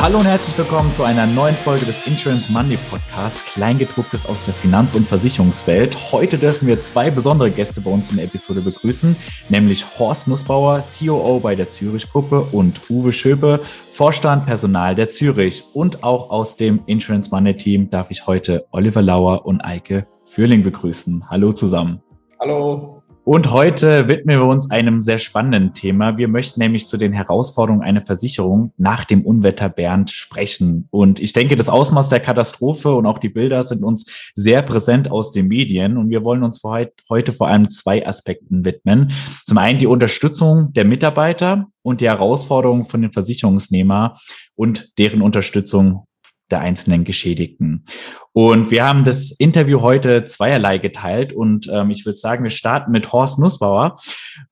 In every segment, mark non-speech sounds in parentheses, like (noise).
Hallo und herzlich willkommen zu einer neuen Folge des Insurance Monday Podcasts, Kleingedrucktes aus der Finanz- und Versicherungswelt. Heute dürfen wir zwei besondere Gäste bei uns in der Episode begrüßen, nämlich Horst Nussbauer, COO bei der Zürich Gruppe und Uwe Schöpe, Vorstand Personal der Zürich. Und auch aus dem Insurance Monday Team darf ich heute Oliver Lauer und Eike Fürling begrüßen. Hallo zusammen. Hallo. Und heute widmen wir uns einem sehr spannenden Thema. Wir möchten nämlich zu den Herausforderungen einer Versicherung nach dem Unwetter Bernd sprechen. Und ich denke, das Ausmaß der Katastrophe und auch die Bilder sind uns sehr präsent aus den Medien. Und wir wollen uns heute vor allem zwei Aspekten widmen. Zum einen die Unterstützung der Mitarbeiter und die Herausforderungen von den Versicherungsnehmer und deren Unterstützung der einzelnen Geschädigten. Und wir haben das Interview heute zweierlei geteilt und ähm, ich würde sagen, wir starten mit Horst Nussbauer.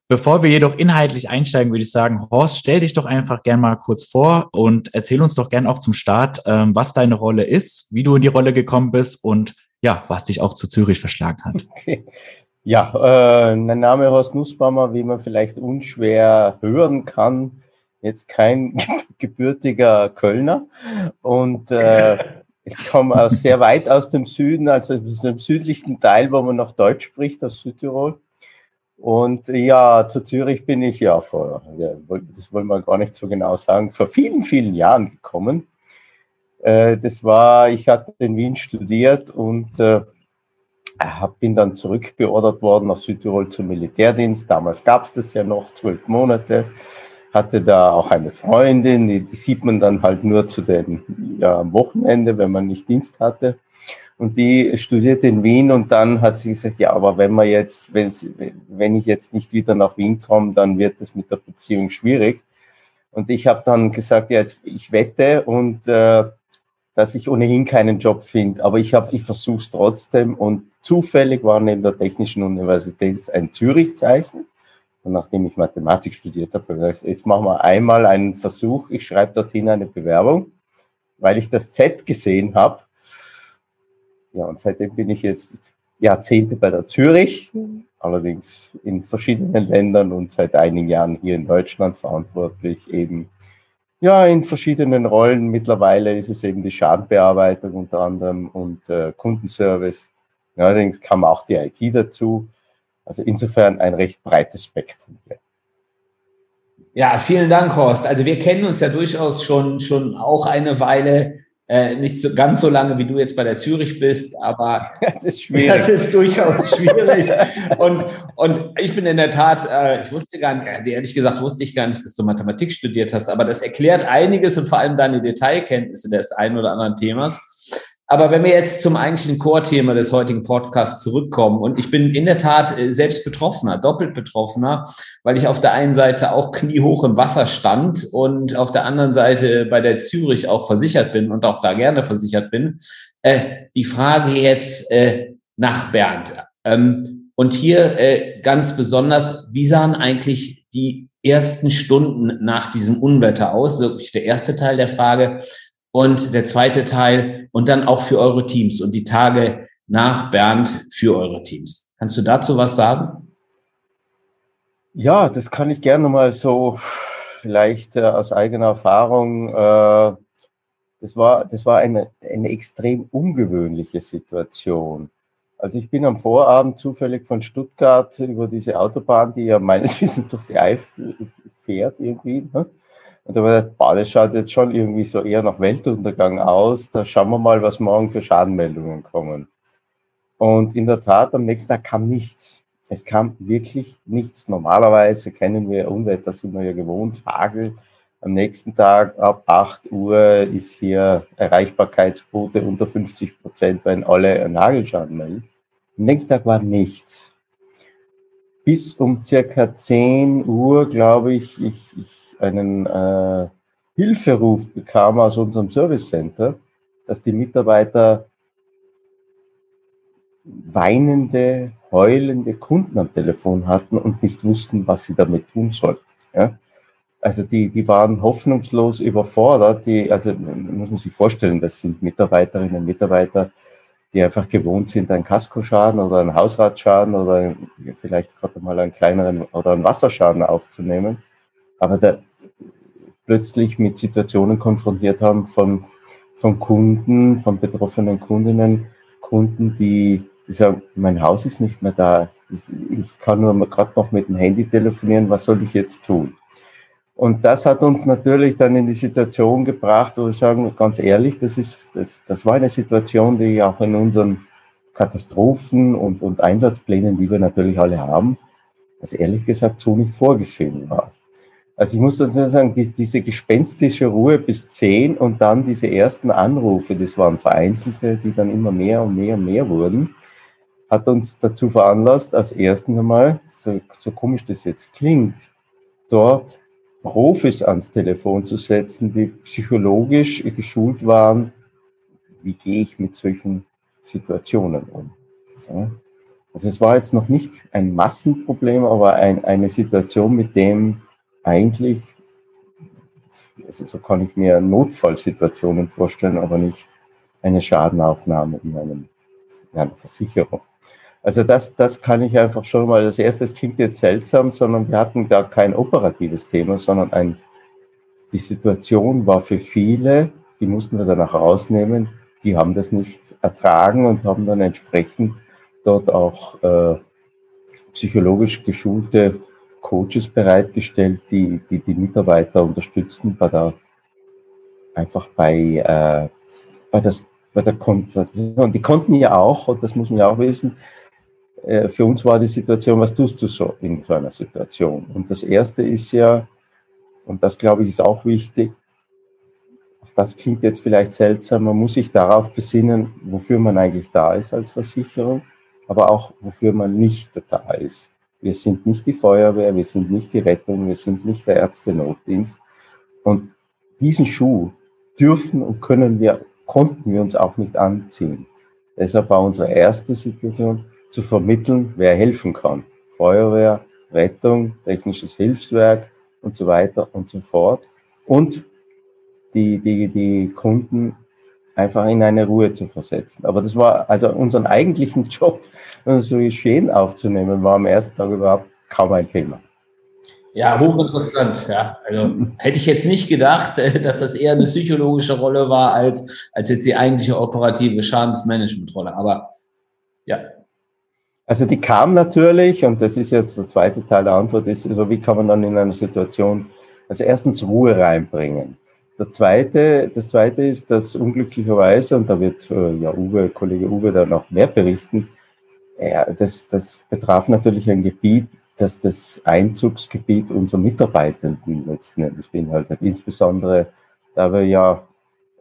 Bevor wir jedoch inhaltlich einsteigen, würde ich sagen, Horst, stell dich doch einfach gern mal kurz vor und erzähl uns doch gern auch zum Start, ähm, was deine Rolle ist, wie du in die Rolle gekommen bist und ja, was dich auch zu Zürich verschlagen hat. Okay. Ja, äh, mein Name ist Horst Nussbaumer, wie man vielleicht unschwer hören kann jetzt kein (laughs) gebürtiger Kölner und äh, ich komme aus sehr weit aus dem Süden, also aus dem südlichsten Teil, wo man noch Deutsch spricht, aus Südtirol. Und ja, zu Zürich bin ich ja vor, ja, das wollen wir gar nicht so genau sagen, vor vielen, vielen Jahren gekommen. Äh, das war, ich hatte in Wien studiert und äh, bin dann zurückbeordert worden nach Südtirol zum Militärdienst. Damals gab es das ja noch, zwölf Monate hatte da auch eine Freundin, die, die sieht man dann halt nur zu den, ja, Wochenende, wenn man nicht Dienst hatte. Und die studierte in Wien und dann hat sie gesagt, ja, aber wenn man jetzt, wenn, wenn ich jetzt nicht wieder nach Wien komme, dann wird es mit der Beziehung schwierig. Und ich habe dann gesagt, ja, jetzt, ich wette und äh, dass ich ohnehin keinen Job finde, aber ich habe, ich versuche es trotzdem. Und zufällig war neben der Technischen Universität ein Zürich-Zeichen. Und nachdem ich Mathematik studiert habe, habe ich gesagt, jetzt machen wir einmal einen Versuch. Ich schreibe dorthin eine Bewerbung, weil ich das Z gesehen habe. Ja, und seitdem bin ich jetzt Jahrzehnte bei der Zürich, allerdings in verschiedenen Ländern und seit einigen Jahren hier in Deutschland verantwortlich eben ja, in verschiedenen Rollen. Mittlerweile ist es eben die Schadenbearbeitung unter anderem und äh, Kundenservice. allerdings kam auch die IT dazu. Also insofern ein recht breites Spektrum. Ja, vielen Dank, Horst. Also wir kennen uns ja durchaus schon, schon auch eine Weile. Äh, nicht so, ganz so lange, wie du jetzt bei der Zürich bist, aber (laughs) das ist schwierig. Das ist durchaus schwierig. und, und ich bin in der Tat, äh, ich wusste gar nicht, ehrlich gesagt wusste ich gar nicht, dass du Mathematik studiert hast, aber das erklärt einiges und vor allem deine Detailkenntnisse des einen oder anderen Themas. Aber wenn wir jetzt zum eigentlichen Core-Thema des heutigen Podcasts zurückkommen, und ich bin in der Tat äh, selbst Betroffener, doppelt Betroffener, weil ich auf der einen Seite auch kniehoch im Wasser stand und auf der anderen Seite bei der Zürich auch versichert bin und auch da gerne versichert bin. Äh, die Frage jetzt äh, nach Bernd. Ähm, und hier äh, ganz besonders, wie sahen eigentlich die ersten Stunden nach diesem Unwetter aus? Wirklich der erste Teil der Frage. Und der zweite Teil und dann auch für eure Teams und die Tage nach Bernd für eure Teams. Kannst du dazu was sagen? Ja, das kann ich gerne mal so vielleicht äh, aus eigener Erfahrung. Äh, das war, das war eine, eine extrem ungewöhnliche Situation. Also ich bin am Vorabend zufällig von Stuttgart über diese Autobahn, die ja meines (laughs) Wissens durch die Eifel fährt irgendwie, ne? Und da war boah, das schaut jetzt schon irgendwie so eher nach Weltuntergang aus. Da schauen wir mal, was morgen für Schadenmeldungen kommen. Und in der Tat, am nächsten Tag kam nichts. Es kam wirklich nichts. Normalerweise kennen wir Unwetter, sind wir ja gewohnt, Hagel. Am nächsten Tag ab 8 Uhr ist hier Erreichbarkeitsquote unter 50 Prozent, wenn alle einen Hagelschaden melden. Am nächsten Tag war nichts. Bis um circa 10 Uhr, glaube ich, ich, ich einen äh, Hilferuf bekam aus unserem Service Center, dass die Mitarbeiter weinende, heulende Kunden am Telefon hatten und nicht wussten, was sie damit tun sollten. Ja? Also die, die waren hoffnungslos überfordert. Die, also muss man sich vorstellen, das sind Mitarbeiterinnen und Mitarbeiter, die einfach gewohnt sind, einen Kaskoschaden oder einen Hausratschaden oder vielleicht gerade mal einen kleineren oder einen Wasserschaden aufzunehmen. Aber da plötzlich mit Situationen konfrontiert haben von, von Kunden, von betroffenen Kundinnen, Kunden, die, die sagen, mein Haus ist nicht mehr da. Ich kann nur gerade noch mit dem Handy telefonieren. Was soll ich jetzt tun? Und das hat uns natürlich dann in die Situation gebracht, wo wir sagen, ganz ehrlich, das ist, das, das war eine Situation, die auch in unseren Katastrophen und, und Einsatzplänen, die wir natürlich alle haben, also ehrlich gesagt so nicht vorgesehen war. Also ich muss dazu sagen, die, diese gespenstische Ruhe bis zehn und dann diese ersten Anrufe, das waren vereinzelte, die dann immer mehr und mehr und mehr wurden, hat uns dazu veranlasst, als ersten einmal, so, so komisch das jetzt klingt, dort Profis ans Telefon zu setzen, die psychologisch geschult waren, wie gehe ich mit solchen Situationen um. Ja. Also es war jetzt noch nicht ein Massenproblem, aber ein, eine Situation, mit dem eigentlich, also so kann ich mir Notfallsituationen vorstellen, aber nicht eine Schadenaufnahme in, einem, in einer Versicherung. Also das, das kann ich einfach schon mal, das erste, das klingt jetzt seltsam, sondern wir hatten gar kein operatives Thema, sondern ein, die Situation war für viele, die mussten wir danach rausnehmen, die haben das nicht ertragen und haben dann entsprechend dort auch äh, psychologisch geschulte Coaches bereitgestellt, die, die die Mitarbeiter unterstützten bei der einfach bei, äh, bei, das, bei der Konfrontation. Die konnten ja auch, und das muss man ja auch wissen, äh, für uns war die Situation, was tust du so in so einer Situation? Und das erste ist ja, und das glaube ich ist auch wichtig, das klingt jetzt vielleicht seltsam, man muss sich darauf besinnen, wofür man eigentlich da ist als Versicherung, aber auch wofür man nicht da ist. Wir sind nicht die Feuerwehr, wir sind nicht die Rettung, wir sind nicht der Ärzte-Notdienst. Und diesen Schuh dürfen und können wir, konnten wir uns auch nicht anziehen. Deshalb war unsere erste Situation, zu vermitteln, wer helfen kann. Feuerwehr, Rettung, technisches Hilfswerk und so weiter und so fort. Und die, die, die Kunden einfach in eine Ruhe zu versetzen. Aber das war also unseren eigentlichen (laughs) Job, so geschehen aufzunehmen, war am ersten Tag überhaupt kaum ein Thema. Ja, hochinteressant. Ja, also hätte ich jetzt nicht gedacht, äh, dass das eher eine psychologische Rolle war als, als jetzt die eigentliche operative Schadensmanagementrolle. Aber ja, also die kam natürlich, und das ist jetzt der zweite Teil der Antwort, ist, also wie kann man dann in einer Situation, also erstens Ruhe reinbringen. Der zweite, das zweite ist, dass unglücklicherweise, und da wird äh, ja Uwe, Kollege Uwe da noch mehr berichten, ja, das, das betraf natürlich ein Gebiet, das das Einzugsgebiet unserer Mitarbeitenden letzten Endes beinhaltet. Insbesondere, da wir ja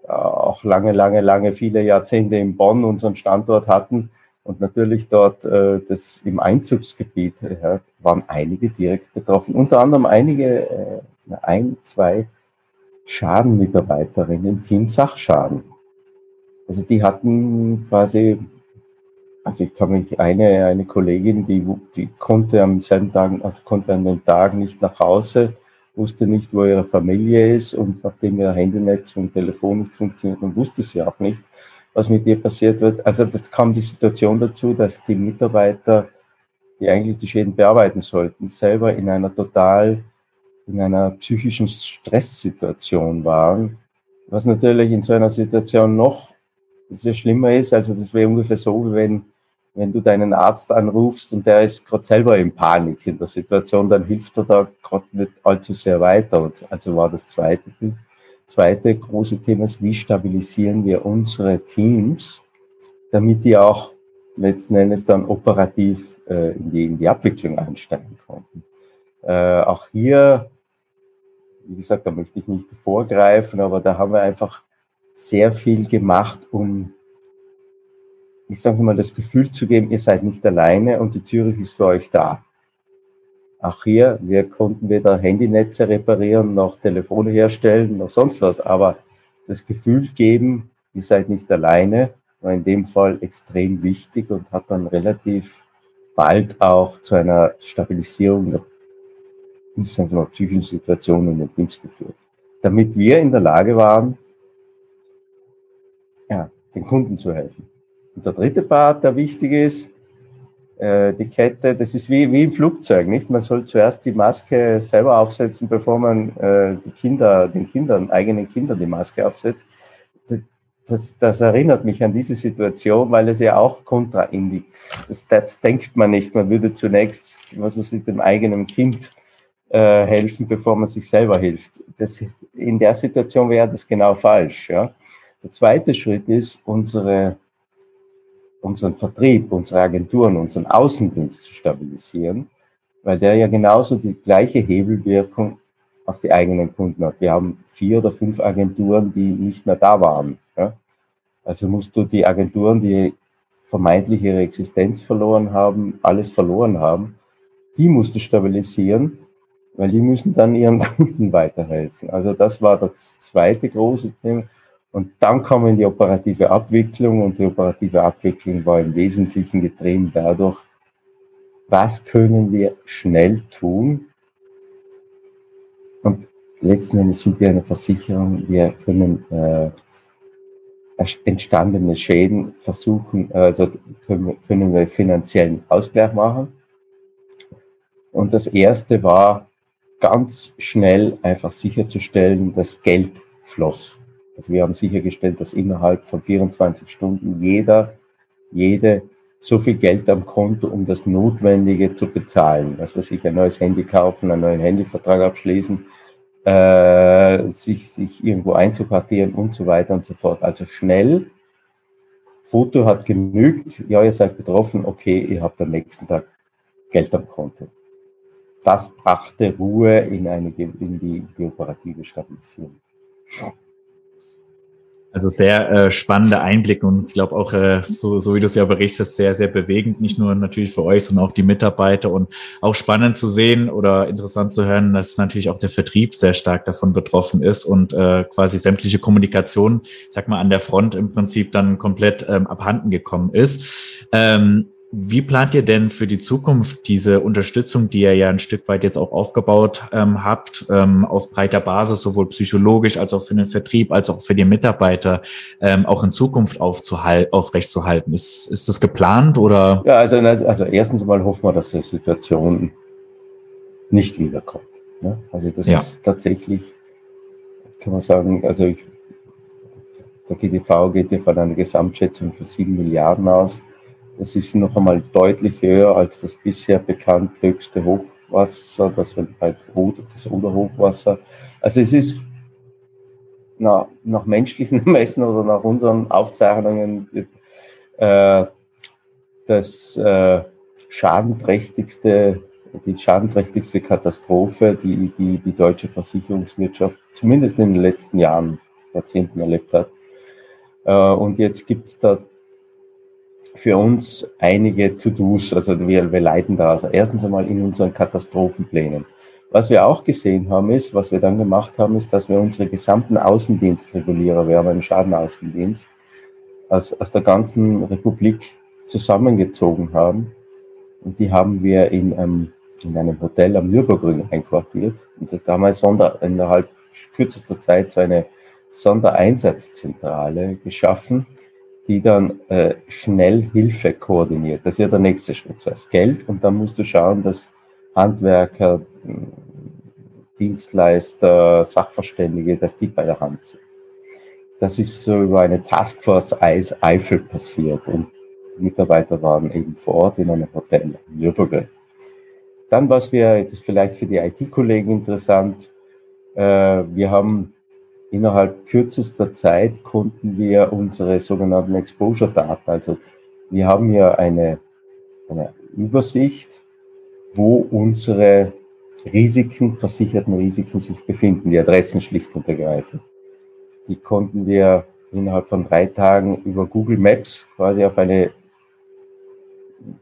äh, auch lange, lange, lange, viele Jahrzehnte in Bonn unseren Standort hatten, und natürlich dort äh, das im Einzugsgebiet äh, waren einige direkt betroffen, unter anderem einige, äh, ein, zwei Schadenmitarbeiterinnen im Team Sachschaden. Also die hatten quasi, also ich kann mich, eine, eine Kollegin, die, die konnte am selben Tag, also konnte an den Tagen nicht nach Hause, wusste nicht, wo ihre Familie ist und nachdem ihr Handynetz und Telefon nicht funktioniert, dann wusste sie auch nicht, was mit ihr passiert wird. Also das kam die Situation dazu, dass die Mitarbeiter, die eigentlich die Schäden bearbeiten sollten, selber in einer total, in einer psychischen Stresssituation waren, was natürlich in so einer Situation noch sehr schlimmer ist. Also das wäre ungefähr so, wie wenn, wenn du deinen Arzt anrufst und der ist gerade selber in Panik in der Situation, dann hilft er da gerade nicht allzu sehr weiter. Und also war das zweite zweite große Thema ist, wie stabilisieren wir unsere Teams, damit die auch letzten Endes dann operativ äh, in, die, in die Abwicklung einsteigen konnten. Äh, auch hier, wie gesagt, da möchte ich nicht vorgreifen, aber da haben wir einfach sehr viel gemacht, um, ich sage mal, das Gefühl zu geben, ihr seid nicht alleine und die Zürich ist für euch da. Auch hier, wir konnten weder Handynetze reparieren, noch Telefone herstellen, noch sonst was, aber das Gefühl geben, ihr seid nicht alleine war in dem Fall extrem wichtig und hat dann relativ bald auch zu einer Stabilisierung der insgesamt psychischen Situation in den Teams geführt. Damit wir in der Lage waren, ja, den Kunden zu helfen. Und der dritte Part, der wichtig ist, äh, die Kette, das ist wie, wie im Flugzeug, nicht? Man soll zuerst die Maske selber aufsetzen, bevor man äh, die Kinder, den Kindern, eigenen Kindern die Maske aufsetzt. Das, das erinnert mich an diese Situation, weil es ja auch kontraindig, das, das denkt man nicht. Man würde zunächst, was man sieht, dem eigenen Kind äh, helfen, bevor man sich selber hilft. Das, in der Situation wäre das genau falsch. Ja? Der zweite Schritt ist, unsere unseren Vertrieb, unsere Agenturen, unseren Außendienst zu stabilisieren, weil der ja genauso die gleiche Hebelwirkung auf die eigenen Kunden hat. Wir haben vier oder fünf Agenturen, die nicht mehr da waren. Ja? Also musst du die Agenturen, die vermeintlich ihre Existenz verloren haben, alles verloren haben, die musst du stabilisieren, weil die müssen dann ihren (laughs) Kunden weiterhelfen. Also das war das zweite große Thema. Und dann kam in die operative Abwicklung und die operative Abwicklung war im Wesentlichen getrieben dadurch, was können wir schnell tun. Und letzten Endes sind wir eine Versicherung, wir können äh, entstandene Schäden versuchen, also können, können wir finanziellen Ausgleich machen. Und das erste war ganz schnell einfach sicherzustellen, dass Geld floss. Also wir haben sichergestellt, dass innerhalb von 24 Stunden jeder, jede so viel Geld am Konto, um das Notwendige zu bezahlen. Was weiß ich, ein neues Handy kaufen, einen neuen Handyvertrag abschließen, äh, sich, sich irgendwo einzupartieren und so weiter und so fort. Also schnell. Foto hat genügt. Ja, ihr seid betroffen. Okay, ihr habt am nächsten Tag Geld am Konto. Das brachte Ruhe in, eine, in die, in die operative Stabilisierung. Also sehr äh, spannende Einblicke und ich glaube auch, äh, so, so wie du es ja berichtest, sehr, sehr bewegend, nicht nur natürlich für euch, sondern auch die Mitarbeiter und auch spannend zu sehen oder interessant zu hören, dass natürlich auch der Vertrieb sehr stark davon betroffen ist und äh, quasi sämtliche Kommunikation, sag mal, an der Front im Prinzip dann komplett ähm, abhanden gekommen ist. Ähm, wie plant ihr denn für die Zukunft diese Unterstützung, die ihr ja ein Stück weit jetzt auch aufgebaut ähm, habt, ähm, auf breiter Basis, sowohl psychologisch als auch für den Vertrieb, als auch für die Mitarbeiter, ähm, auch in Zukunft aufrechtzuerhalten? Ist, ist das geplant oder? Ja, also, also erstens mal hoffen wir, dass die Situation nicht wiederkommt. Ne? Also das ja. ist tatsächlich, kann man sagen, also ich, der GDV geht ja von einer Gesamtschätzung von sieben Milliarden aus. Das ist noch einmal deutlich höher als das bisher bekannt höchste Hochwasser, das, das Oderhochwasser. Also es ist na, nach menschlichen (laughs) Messen oder nach unseren Aufzeichnungen äh, das äh, schadenträchtigste, die schadenträchtigste Katastrophe, die, die die deutsche Versicherungswirtschaft zumindest in den letzten Jahren, Jahrzehnten erlebt hat. Äh, und jetzt gibt es da für uns einige To-Dos, also wir, wir leiten da. Also erstens einmal in unseren Katastrophenplänen. Was wir auch gesehen haben, ist, was wir dann gemacht haben, ist, dass wir unsere gesamten Außendienstregulierer, wir haben einen Schadenaußendienst, aus, aus der ganzen Republik zusammengezogen haben. Und die haben wir in einem, in einem Hotel am Nürburgring einquartiert. Und das damals Sonder, innerhalb kürzester Zeit so eine Sondereinsatzzentrale geschaffen, die dann äh, schnell Hilfe koordiniert. Das ist ja der nächste Schritt. Zuerst Geld und dann musst du schauen, dass Handwerker, Dienstleister, Sachverständige, dass die bei der Hand sind. Das ist so über eine Taskforce Eifel passiert und Mitarbeiter waren eben vor Ort in einem Hotel in Nürburgring. Dann, was wir, jetzt ist vielleicht für die IT-Kollegen interessant, äh, wir haben innerhalb kürzester Zeit konnten wir unsere sogenannten Exposure-Daten, also wir haben hier eine, eine Übersicht, wo unsere Risiken, versicherten Risiken sich befinden, die Adressen schlicht und ergreifend. Die konnten wir innerhalb von drei Tagen über Google Maps quasi auf eine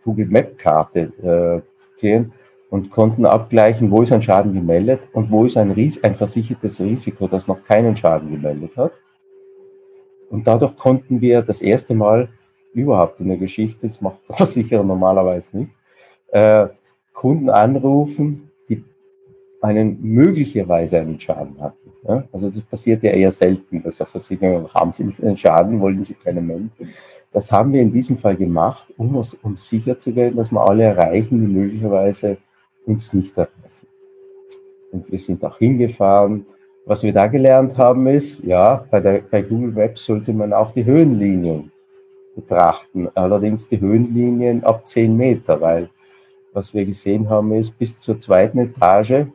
Google Map Karte äh, sehen und konnten abgleichen, wo ist ein Schaden gemeldet und wo ist ein, Ries ein versichertes Risiko, das noch keinen Schaden gemeldet hat. Und dadurch konnten wir das erste Mal überhaupt in der Geschichte, das macht der (laughs) Versicherer normalerweise nicht, äh, Kunden anrufen, die einen möglicherweise einen Schaden hatten. Ja? Also das passiert ja eher selten, dass der Versicherer haben Sie nicht einen Schaden, wollen Sie keinen melden. Das haben wir in diesem Fall gemacht, um, um sicher zu werden, dass wir alle erreichen, die möglicherweise uns nicht erreichen. Und wir sind auch hingefahren. Was wir da gelernt haben ist, ja, bei, der, bei Google Maps sollte man auch die Höhenlinien betrachten. Allerdings die Höhenlinien ab 10 Meter, weil was wir gesehen haben ist, bis zur zweiten Etage,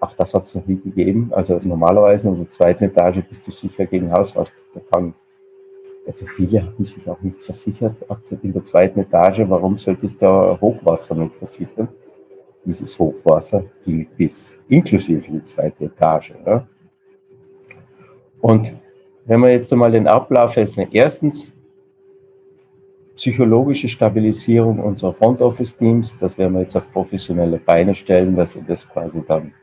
auch das hat es noch nie gegeben, also normalerweise in der zweiten Etage bist du sicher gegen Hausrast. Da kann, also viele haben sich auch nicht versichert in der zweiten Etage, warum sollte ich da Hochwasser nicht versichern? Dieses Hochwasser ging bis inklusive die zweite Etage. Ja? Und wenn wir jetzt einmal den Ablauf festlegen, erstens psychologische Stabilisierung unserer Front Office Teams, das werden wir jetzt auf professionelle Beine stellen, dass wir das quasi dann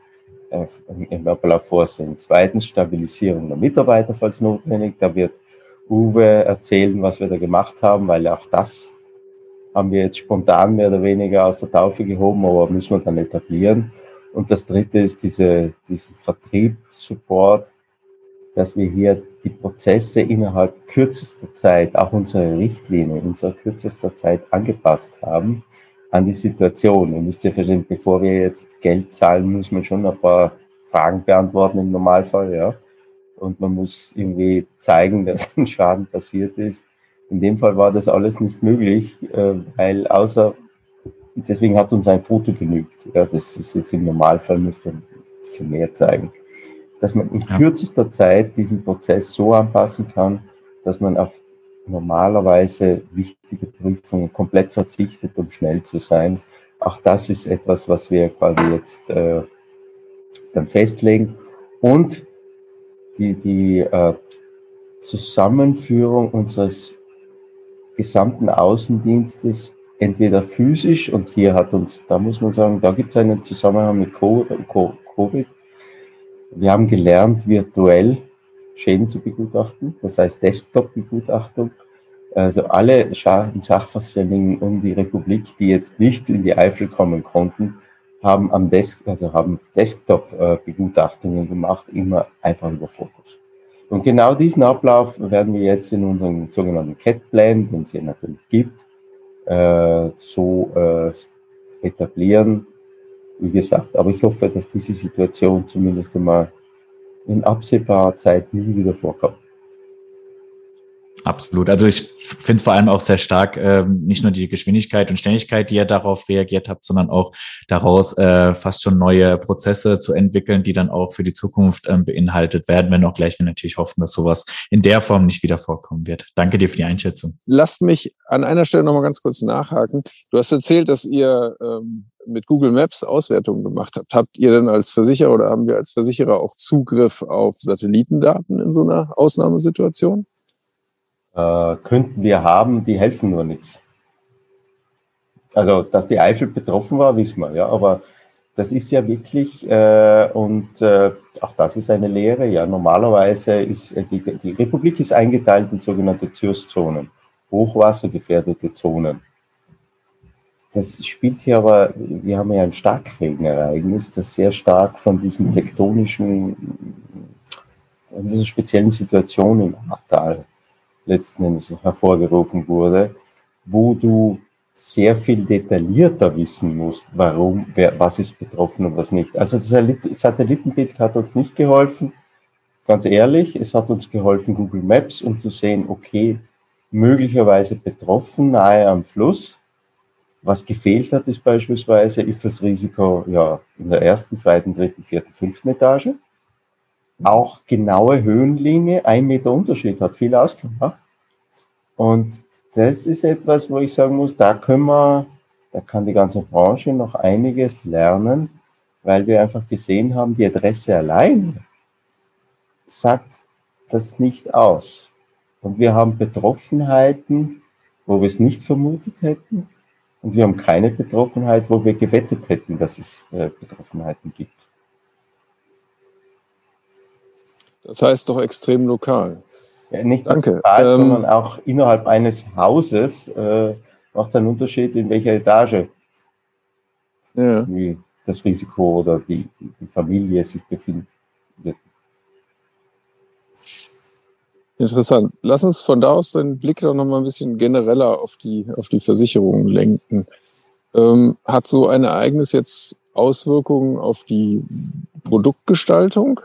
äh, im Ablauf vorsehen. Zweitens Stabilisierung der Mitarbeiter, falls notwendig. Da wird Uwe erzählen, was wir da gemacht haben, weil auch das haben wir jetzt spontan mehr oder weniger aus der Taufe gehoben, aber müssen wir dann etablieren. Und das dritte ist diese, diesen Vertriebssupport, dass wir hier die Prozesse innerhalb kürzester Zeit, auch unsere Richtlinie in unserer kürzester Zeit angepasst haben an die Situation. Ihr müsst ja verstehen, bevor wir jetzt Geld zahlen, muss man schon ein paar Fragen beantworten im Normalfall, ja. Und man muss irgendwie zeigen, (laughs) dass ein Schaden passiert ist. In dem Fall war das alles nicht möglich, äh, weil außer, deswegen hat uns ein Foto genügt. Ja, das ist jetzt im Normalfall, müsste ein bisschen mehr zeigen dass man in kürzester Zeit diesen Prozess so anpassen kann, dass man auf normalerweise wichtige Prüfungen komplett verzichtet, um schnell zu sein. Auch das ist etwas, was wir quasi jetzt äh, dann festlegen. Und die, die äh, Zusammenführung unseres gesamten Außendienstes entweder physisch und hier hat uns, da muss man sagen, da gibt es einen Zusammenhang mit Covid, wir haben gelernt, virtuell Schäden zu begutachten, das heißt Desktop-Begutachtung. Also alle Sachverständigen um die Republik, die jetzt nicht in die Eifel kommen konnten, haben am Desk, also haben Desktop-Begutachtungen gemacht, immer einfach über Fotos. Und genau diesen Ablauf werden wir jetzt in unserem sogenannten CAT-Plan, den es ja natürlich gibt, äh, so äh, etablieren, wie gesagt. Aber ich hoffe, dass diese Situation zumindest einmal in absehbarer Zeit nie wieder vorkommt. Absolut. Also ich finde es vor allem auch sehr stark, ähm, nicht nur die Geschwindigkeit und Schnelligkeit, die ihr darauf reagiert habt, sondern auch daraus äh, fast schon neue Prozesse zu entwickeln, die dann auch für die Zukunft ähm, beinhaltet werden, wenn auch gleich wir natürlich hoffen, dass sowas in der Form nicht wieder vorkommen wird. Danke dir für die Einschätzung. Lasst mich an einer Stelle nochmal ganz kurz nachhaken. Du hast erzählt, dass ihr ähm, mit Google Maps Auswertungen gemacht habt. Habt ihr denn als Versicherer oder haben wir als Versicherer auch Zugriff auf Satellitendaten in so einer Ausnahmesituation? Äh, könnten wir haben, die helfen nur nichts. Also, dass die Eifel betroffen war, wissen wir, ja, aber das ist ja wirklich, äh, und äh, auch das ist eine Lehre, ja, normalerweise ist äh, die, die Republik ist eingeteilt in sogenannte Türszonen, hochwassergefährdete Zonen. Das spielt hier aber, wir haben ja ein Starkregenereignis, das sehr stark von diesen tektonischen, von dieser speziellen Situation im Ahrtal letzten Endes hervorgerufen wurde, wo du sehr viel detaillierter wissen musst, warum, wer, was ist betroffen und was nicht. Also das Satellitenbild hat uns nicht geholfen, ganz ehrlich. Es hat uns geholfen, Google Maps, um zu sehen, okay, möglicherweise betroffen, nahe am Fluss. Was gefehlt hat, ist beispielsweise, ist das Risiko ja in der ersten, zweiten, dritten, vierten, fünften Etage. Auch genaue Höhenlinie, ein Meter Unterschied hat viel ausgemacht. Und das ist etwas, wo ich sagen muss, da können wir, da kann die ganze Branche noch einiges lernen, weil wir einfach gesehen haben, die Adresse allein sagt das nicht aus. Und wir haben Betroffenheiten, wo wir es nicht vermutet hätten. Und wir haben keine Betroffenheit, wo wir gewettet hätten, dass es äh, Betroffenheiten gibt. Das heißt doch extrem lokal. Ja, nicht Danke. Lokal, ähm, sondern auch innerhalb eines Hauses äh, macht es einen Unterschied, in welcher Etage ja. das Risiko oder die, die Familie sich befindet. Interessant. Lass uns von da aus den Blick doch noch mal ein bisschen genereller auf die, auf die Versicherung lenken. Ähm, hat so ein Ereignis jetzt Auswirkungen auf die Produktgestaltung?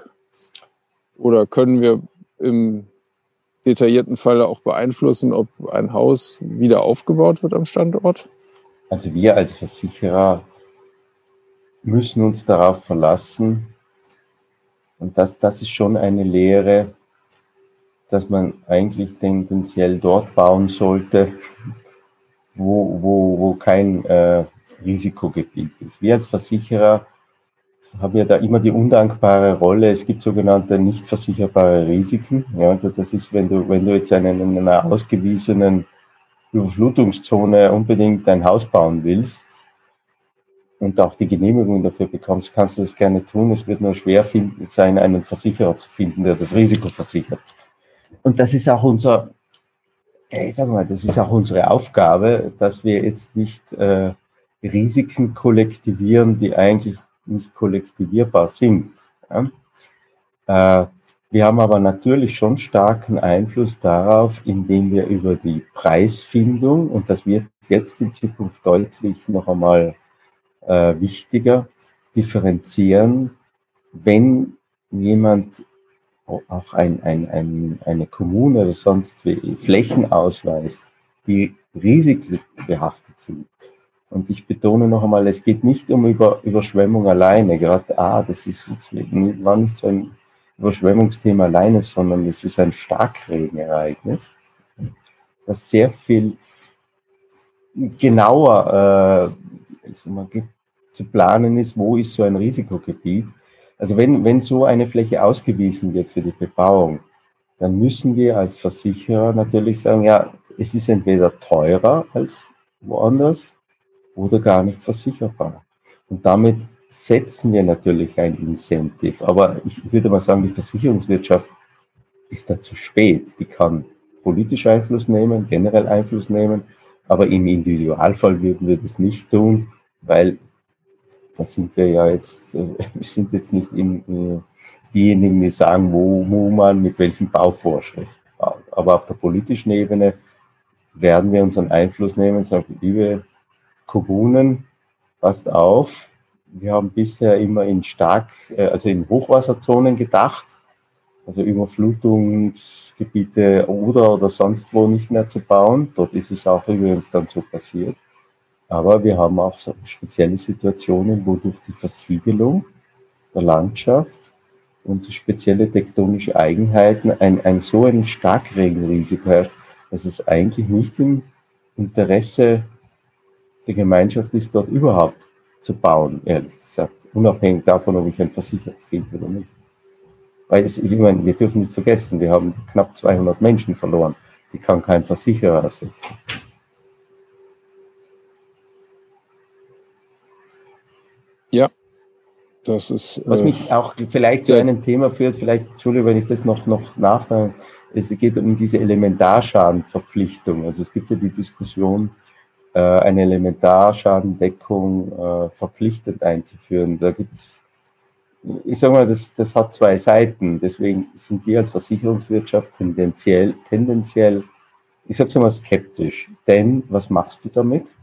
Oder können wir im detaillierten Fall auch beeinflussen, ob ein Haus wieder aufgebaut wird am Standort? Also wir als Versicherer müssen uns darauf verlassen, und das, das ist schon eine Lehre, dass man eigentlich tendenziell dort bauen sollte, wo, wo, wo kein äh, Risikogebiet ist. Wir als Versicherer haben ja da immer die undankbare Rolle. Es gibt sogenannte nicht versicherbare Risiken. Ja, also das ist, wenn du, wenn du jetzt einen, in einer ausgewiesenen Überflutungszone unbedingt ein Haus bauen willst und auch die Genehmigung dafür bekommst, kannst du das gerne tun. Es wird nur schwer finden, sein, einen Versicherer zu finden, der das Risiko versichert. Und das ist auch unser, ich sage mal, das ist auch unsere Aufgabe, dass wir jetzt nicht äh, Risiken kollektivieren, die eigentlich nicht kollektivierbar sind. Ja? Äh, wir haben aber natürlich schon starken Einfluss darauf, indem wir über die Preisfindung, und das wird jetzt in Zukunft deutlich noch einmal äh, wichtiger, differenzieren, wenn jemand auch ein, ein, ein, eine Kommune oder sonst wie Flächen ausweist, die risikobehaftet sind. Und ich betone noch einmal, es geht nicht um Über, Überschwemmung alleine. Gerade, ah, das ist jetzt, war nicht so ein Überschwemmungsthema alleine, sondern es ist ein Starkregenereignis, das sehr viel genauer äh, zu planen ist, wo ist so ein Risikogebiet also wenn, wenn so eine Fläche ausgewiesen wird für die Bebauung, dann müssen wir als Versicherer natürlich sagen, ja, es ist entweder teurer als woanders oder gar nicht versicherbar. Und damit setzen wir natürlich ein Incentive. Aber ich würde mal sagen, die Versicherungswirtschaft ist da zu spät. Die kann politisch Einfluss nehmen, generell Einfluss nehmen, aber im Individualfall würden wir das nicht tun, weil da sind wir ja jetzt, äh, (laughs) wir sind jetzt nicht in, äh, diejenigen, die sagen, wo, wo man mit welchen Bauvorschriften baut. Aber auf der politischen Ebene werden wir unseren Einfluss nehmen, sagen, liebe Kommunen, passt auf, wir haben bisher immer in stark, also in Hochwasserzonen gedacht, also Überflutungsgebiete oder oder sonst wo nicht mehr zu bauen. Dort ist es auch übrigens dann so passiert. Aber wir haben auch so spezielle Situationen, wo durch die Versiegelung der Landschaft und spezielle tektonische Eigenheiten ein, ein so ein Starkregenrisiko herrscht, dass es eigentlich nicht im Interesse der Gemeinschaft ist, dort überhaupt zu bauen, ehrlich gesagt. Unabhängig davon, ob ich ein Versicherer finde oder nicht. Weil es, ich meine, wir dürfen nicht vergessen, wir haben knapp 200 Menschen verloren. Die kann kein Versicherer ersetzen. Ja, das ist. Was äh, mich auch vielleicht zu einem Thema führt, vielleicht, Entschuldigung, wenn ich das noch, noch nachdenke, es geht um diese Elementarschadenverpflichtung. Also es gibt ja die Diskussion, eine Elementarschadendeckung äh, verpflichtend einzuführen. Da gibt's ich sage mal, das, das hat zwei Seiten. Deswegen sind wir als Versicherungswirtschaft tendenziell, tendenziell, ich sage mal skeptisch. Denn was machst du damit?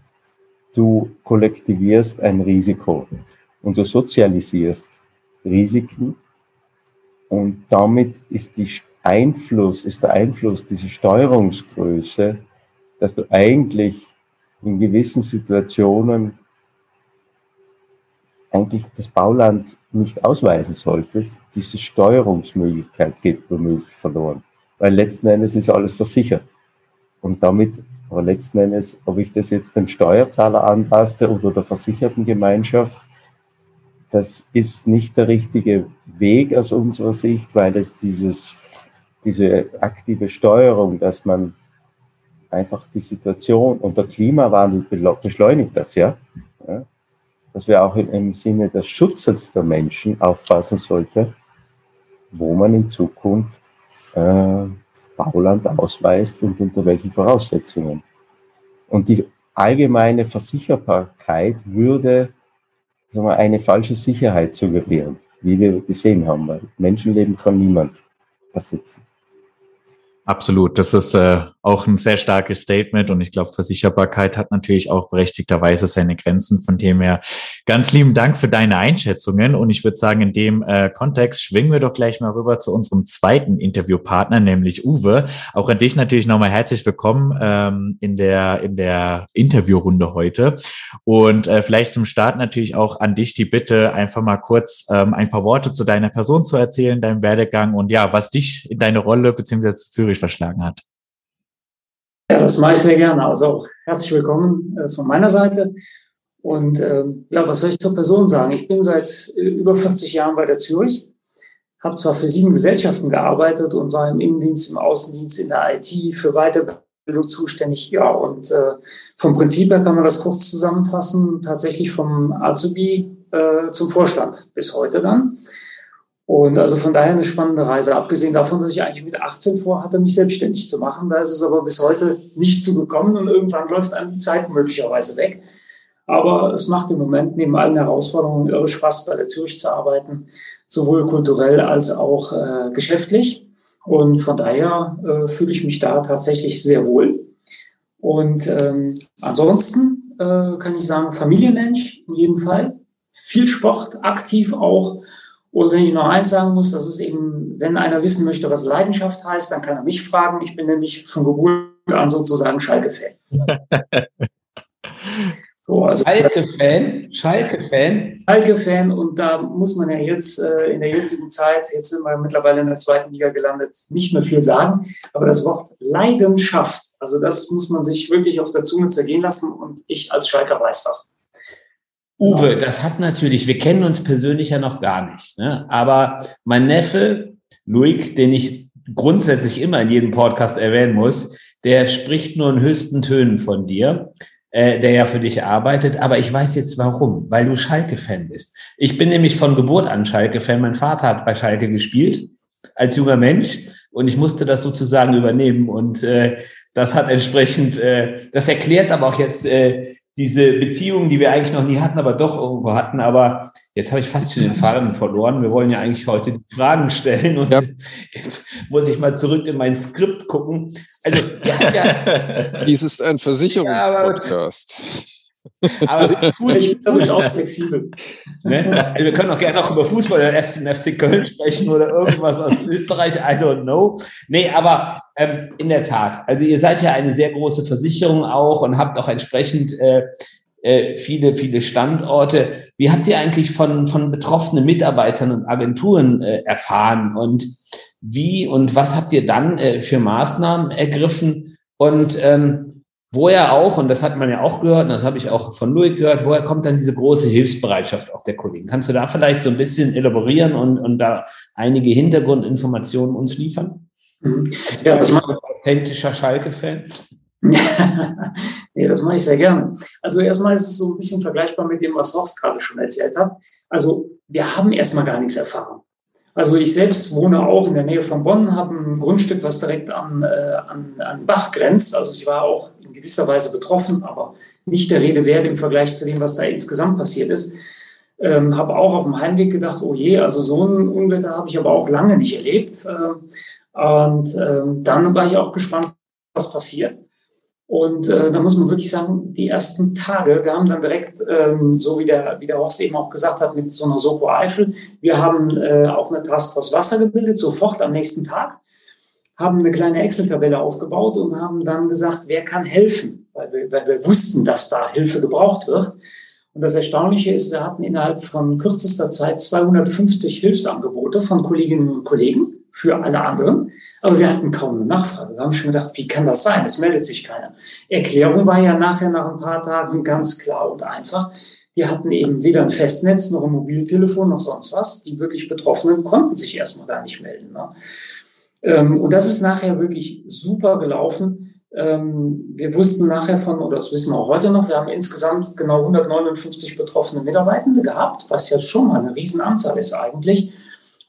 Du kollektivierst ein Risiko und du sozialisierst Risiken und damit ist, die Einfluss, ist der Einfluss, diese Steuerungsgröße, dass du eigentlich in gewissen Situationen eigentlich das Bauland nicht ausweisen solltest, diese Steuerungsmöglichkeit geht womöglich verloren. Weil letzten Endes ist alles versichert. Und damit, aber letzten Endes, ob ich das jetzt dem Steuerzahler anpasste oder der versicherten Gemeinschaft, das ist nicht der richtige Weg aus unserer Sicht, weil es dieses, diese aktive Steuerung, dass man einfach die Situation und der Klimawandel beschleunigt das, ja, ja dass wir auch im Sinne des Schutzes der Menschen aufpassen sollte, wo man in Zukunft äh, Bauland ausweist und unter welchen Voraussetzungen. Und die allgemeine Versicherbarkeit würde sagen wir, eine falsche Sicherheit suggerieren, wie wir gesehen haben, weil Menschenleben kann niemand ersetzen. Absolut, das ist äh, auch ein sehr starkes Statement und ich glaube, Versicherbarkeit hat natürlich auch berechtigterweise seine Grenzen. Von dem her ganz lieben Dank für deine Einschätzungen und ich würde sagen, in dem äh, Kontext schwingen wir doch gleich mal rüber zu unserem zweiten Interviewpartner, nämlich Uwe. Auch an dich natürlich nochmal herzlich willkommen ähm, in der in der Interviewrunde heute und äh, vielleicht zum Start natürlich auch an dich die Bitte, einfach mal kurz ähm, ein paar Worte zu deiner Person zu erzählen, deinem Werdegang und ja, was dich in deine Rolle beziehungsweise zu Zürich verschlagen hat. Ja, das mache ich sehr gerne. Also auch herzlich willkommen äh, von meiner Seite. Und ähm, ja, was soll ich zur Person sagen? Ich bin seit äh, über 40 Jahren bei der Zürich, habe zwar für sieben Gesellschaften gearbeitet und war im Innendienst, im Außendienst, in der IT für Weiterbildung zuständig. Ja, und äh, vom Prinzip her kann man das kurz zusammenfassen, tatsächlich vom Azubi äh, zum Vorstand bis heute dann. Und also von daher eine spannende Reise. Abgesehen davon, dass ich eigentlich mit 18 vorhatte, mich selbstständig zu machen. Da ist es aber bis heute nicht zugekommen und irgendwann läuft einem die Zeit möglicherweise weg. Aber es macht im Moment neben allen Herausforderungen irre Spaß, bei der Zürich zu arbeiten, sowohl kulturell als auch äh, geschäftlich. Und von daher äh, fühle ich mich da tatsächlich sehr wohl. Und ähm, ansonsten äh, kann ich sagen, Familienmensch in jedem Fall. Viel Sport, aktiv auch und wenn ich noch eins sagen muss, das ist eben, wenn einer wissen möchte, was Leidenschaft heißt, dann kann er mich fragen. Ich bin nämlich von Geburt an sozusagen Schalke-Fan. (laughs) So, also Schalke-Fan, Schalke-Fan. Schalke-Fan und da muss man ja jetzt äh, in der jetzigen Zeit, jetzt sind wir mittlerweile in der zweiten Liga gelandet, nicht mehr viel sagen. Aber das Wort Leidenschaft, also das muss man sich wirklich auf der Zunge zergehen lassen und ich als Schalker weiß das. Uwe, das hat natürlich, wir kennen uns persönlich ja noch gar nicht, ne? aber mein Neffe, Luik, den ich grundsätzlich immer in jedem Podcast erwähnen muss, der spricht nur in höchsten Tönen von dir, äh, der ja für dich arbeitet, aber ich weiß jetzt warum, weil du Schalke-Fan bist. Ich bin nämlich von Geburt an Schalke-Fan. Mein Vater hat bei Schalke gespielt als junger Mensch und ich musste das sozusagen übernehmen und äh, das hat entsprechend, äh, das erklärt aber auch jetzt äh, diese Beziehung, die wir eigentlich noch nie hatten, aber doch irgendwo hatten. Aber jetzt habe ich fast schon den Faden (laughs) verloren. Wir wollen ja eigentlich heute die Fragen stellen und ja. jetzt muss ich mal zurück in mein Skript gucken. Also, ja, (laughs) Dies ist ein Versicherungspodcast. Ja, aber ist cool, ich bin auch flexibel. Ne? Also wir können auch gerne noch über Fußball der ersten FC Köln sprechen oder irgendwas aus Österreich, I don't know. Nee, aber ähm, in der Tat, also ihr seid ja eine sehr große Versicherung auch und habt auch entsprechend äh, äh, viele, viele Standorte. Wie habt ihr eigentlich von, von betroffenen Mitarbeitern und Agenturen äh, erfahren und wie und was habt ihr dann äh, für Maßnahmen ergriffen? Und ähm, Woher auch, und das hat man ja auch gehört, und das habe ich auch von Louis gehört, woher kommt dann diese große Hilfsbereitschaft auch der Kollegen? Kannst du da vielleicht so ein bisschen elaborieren und, und da einige Hintergrundinformationen uns liefern? Mhm. Ja, das macht authentischer Schalke-Fan. (laughs) nee, das mache ich sehr gerne. Also erstmal ist es so ein bisschen vergleichbar mit dem, was Horst gerade schon erzählt hat. Also wir haben erstmal gar nichts erfahren. Also ich selbst wohne auch in der Nähe von Bonn, habe ein Grundstück, was direkt an, äh, an, an Bach grenzt. Also ich war auch in gewisser Weise betroffen, aber nicht der Rede wert im Vergleich zu dem, was da insgesamt passiert ist. Ähm, habe auch auf dem Heimweg gedacht, oh je, also so ein Unwetter habe ich aber auch lange nicht erlebt. Ähm, und ähm, dann war ich auch gespannt, was passiert. Und äh, da muss man wirklich sagen, die ersten Tage, wir haben dann direkt, ähm, so wie der, wie der Horst eben auch gesagt hat, mit so einer Soko Eifel, wir haben äh, auch eine Taskforce Wasser gebildet, sofort am nächsten Tag, haben eine kleine Excel-Tabelle aufgebaut und haben dann gesagt, wer kann helfen, weil wir, weil wir wussten, dass da Hilfe gebraucht wird. Und das Erstaunliche ist, wir hatten innerhalb von kürzester Zeit 250 Hilfsangebote von Kolleginnen und Kollegen für alle anderen. Aber wir hatten kaum eine Nachfrage. Wir haben schon gedacht, wie kann das sein? Es meldet sich keiner. Erklärung war ja nachher nach ein paar Tagen ganz klar und einfach. Die hatten eben weder ein Festnetz noch ein Mobiltelefon noch sonst was. Die wirklich Betroffenen konnten sich erstmal gar nicht melden. Ne? Ähm, und das ist nachher wirklich super gelaufen. Ähm, wir wussten nachher von, oder das wissen wir auch heute noch, wir haben insgesamt genau 159 betroffene Mitarbeitende gehabt, was ja schon mal eine Riesenanzahl ist eigentlich.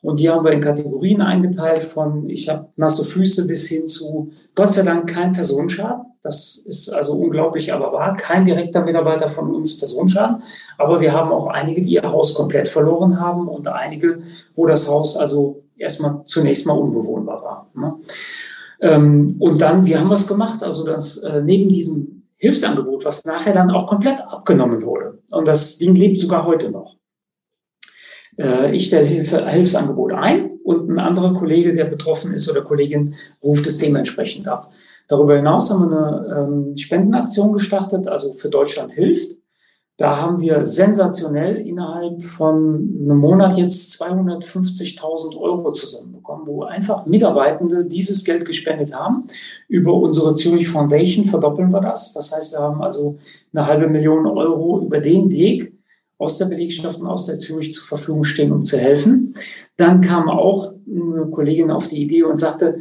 Und die haben wir in Kategorien eingeteilt von, ich habe nasse Füße bis hin zu, Gott sei Dank kein Personenschaden. Das ist also unglaublich, aber wahr. Kein direkter Mitarbeiter von uns Personenschaden. Aber wir haben auch einige, die ihr Haus komplett verloren haben und einige, wo das Haus also erstmal zunächst mal unbewohnbar war. Ne? Ähm, und dann, wie haben wir es gemacht? Also das äh, neben diesem Hilfsangebot, was nachher dann auch komplett abgenommen wurde. Und das Ding lebt sogar heute noch. Äh, ich stelle Hilfe, Hilfsangebot ein und ein anderer Kollege, der betroffen ist oder Kollegin, ruft es dementsprechend ab. Darüber hinaus haben wir eine ähm, Spendenaktion gestartet, also für Deutschland hilft. Da haben wir sensationell innerhalb von einem Monat jetzt 250.000 Euro zusammenbekommen, wo einfach Mitarbeitende dieses Geld gespendet haben. Über unsere Zürich Foundation verdoppeln wir das. Das heißt, wir haben also eine halbe Million Euro über den Weg aus der Belegschaft und aus der Zürich zur Verfügung stehen, um zu helfen. Dann kam auch eine Kollegin auf die Idee und sagte,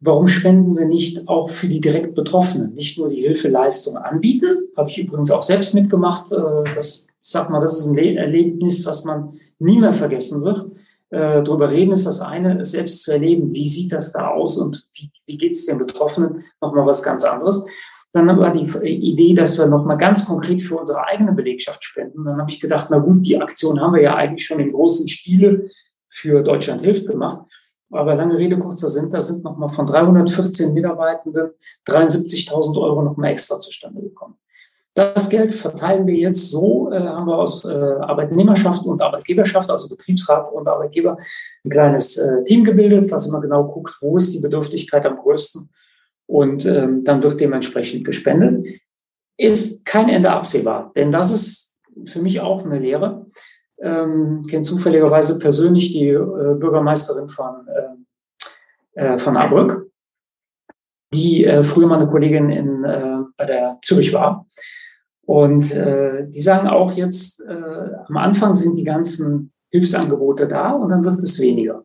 warum spenden wir nicht auch für die direkt Betroffenen, nicht nur die Hilfeleistung anbieten? Habe ich übrigens auch selbst mitgemacht. Äh, das, ich sag mal, das ist ein Erlebnis, was man nie mehr vergessen wird. Äh, drüber reden ist das eine, es selbst zu erleben. Wie sieht das da aus und wie, wie geht es den Betroffenen? Nochmal was ganz anderes. Dann war die Idee, dass wir nochmal ganz konkret für unsere eigene Belegschaft spenden. Dann habe ich gedacht, na gut, die Aktion haben wir ja eigentlich schon im großen Stile für Deutschland hilft gemacht. Aber lange Rede, kurzer Sinn, da sind nochmal von 314 Mitarbeitenden 73.000 Euro nochmal extra zustande gekommen. Das Geld verteilen wir jetzt so, äh, haben wir aus äh, Arbeitnehmerschaft und Arbeitgeberschaft, also Betriebsrat und Arbeitgeber, ein kleines äh, Team gebildet, was immer genau guckt, wo ist die Bedürftigkeit am größten und ähm, dann wird dementsprechend gespendet. Ist kein Ende absehbar, denn das ist für mich auch eine Lehre. Ähm, kenne zufälligerweise persönlich die äh, Bürgermeisterin von, äh, äh, von Ahrbrück, die äh, früher mal eine Kollegin in, äh, bei der Zürich war. Und äh, die sagen auch jetzt, äh, am Anfang sind die ganzen Hilfsangebote da und dann wird es weniger.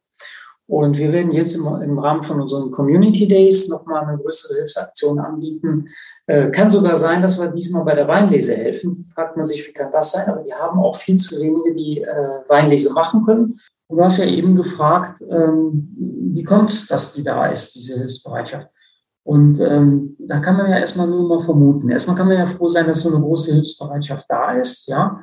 Und wir werden jetzt im, im Rahmen von unseren Community Days nochmal eine größere Hilfsaktion anbieten. Äh, kann sogar sein, dass wir diesmal bei der Weinlese helfen. Fragt man sich, wie kann das sein? Aber die haben auch viel zu wenige, die äh, Weinlese machen können. Du hast ja eben gefragt, ähm, wie kommt es, dass die da ist, diese Hilfsbereitschaft? Und ähm, da kann man ja erstmal nur mal vermuten. Erstmal kann man ja froh sein, dass so eine große Hilfsbereitschaft da ist, ja.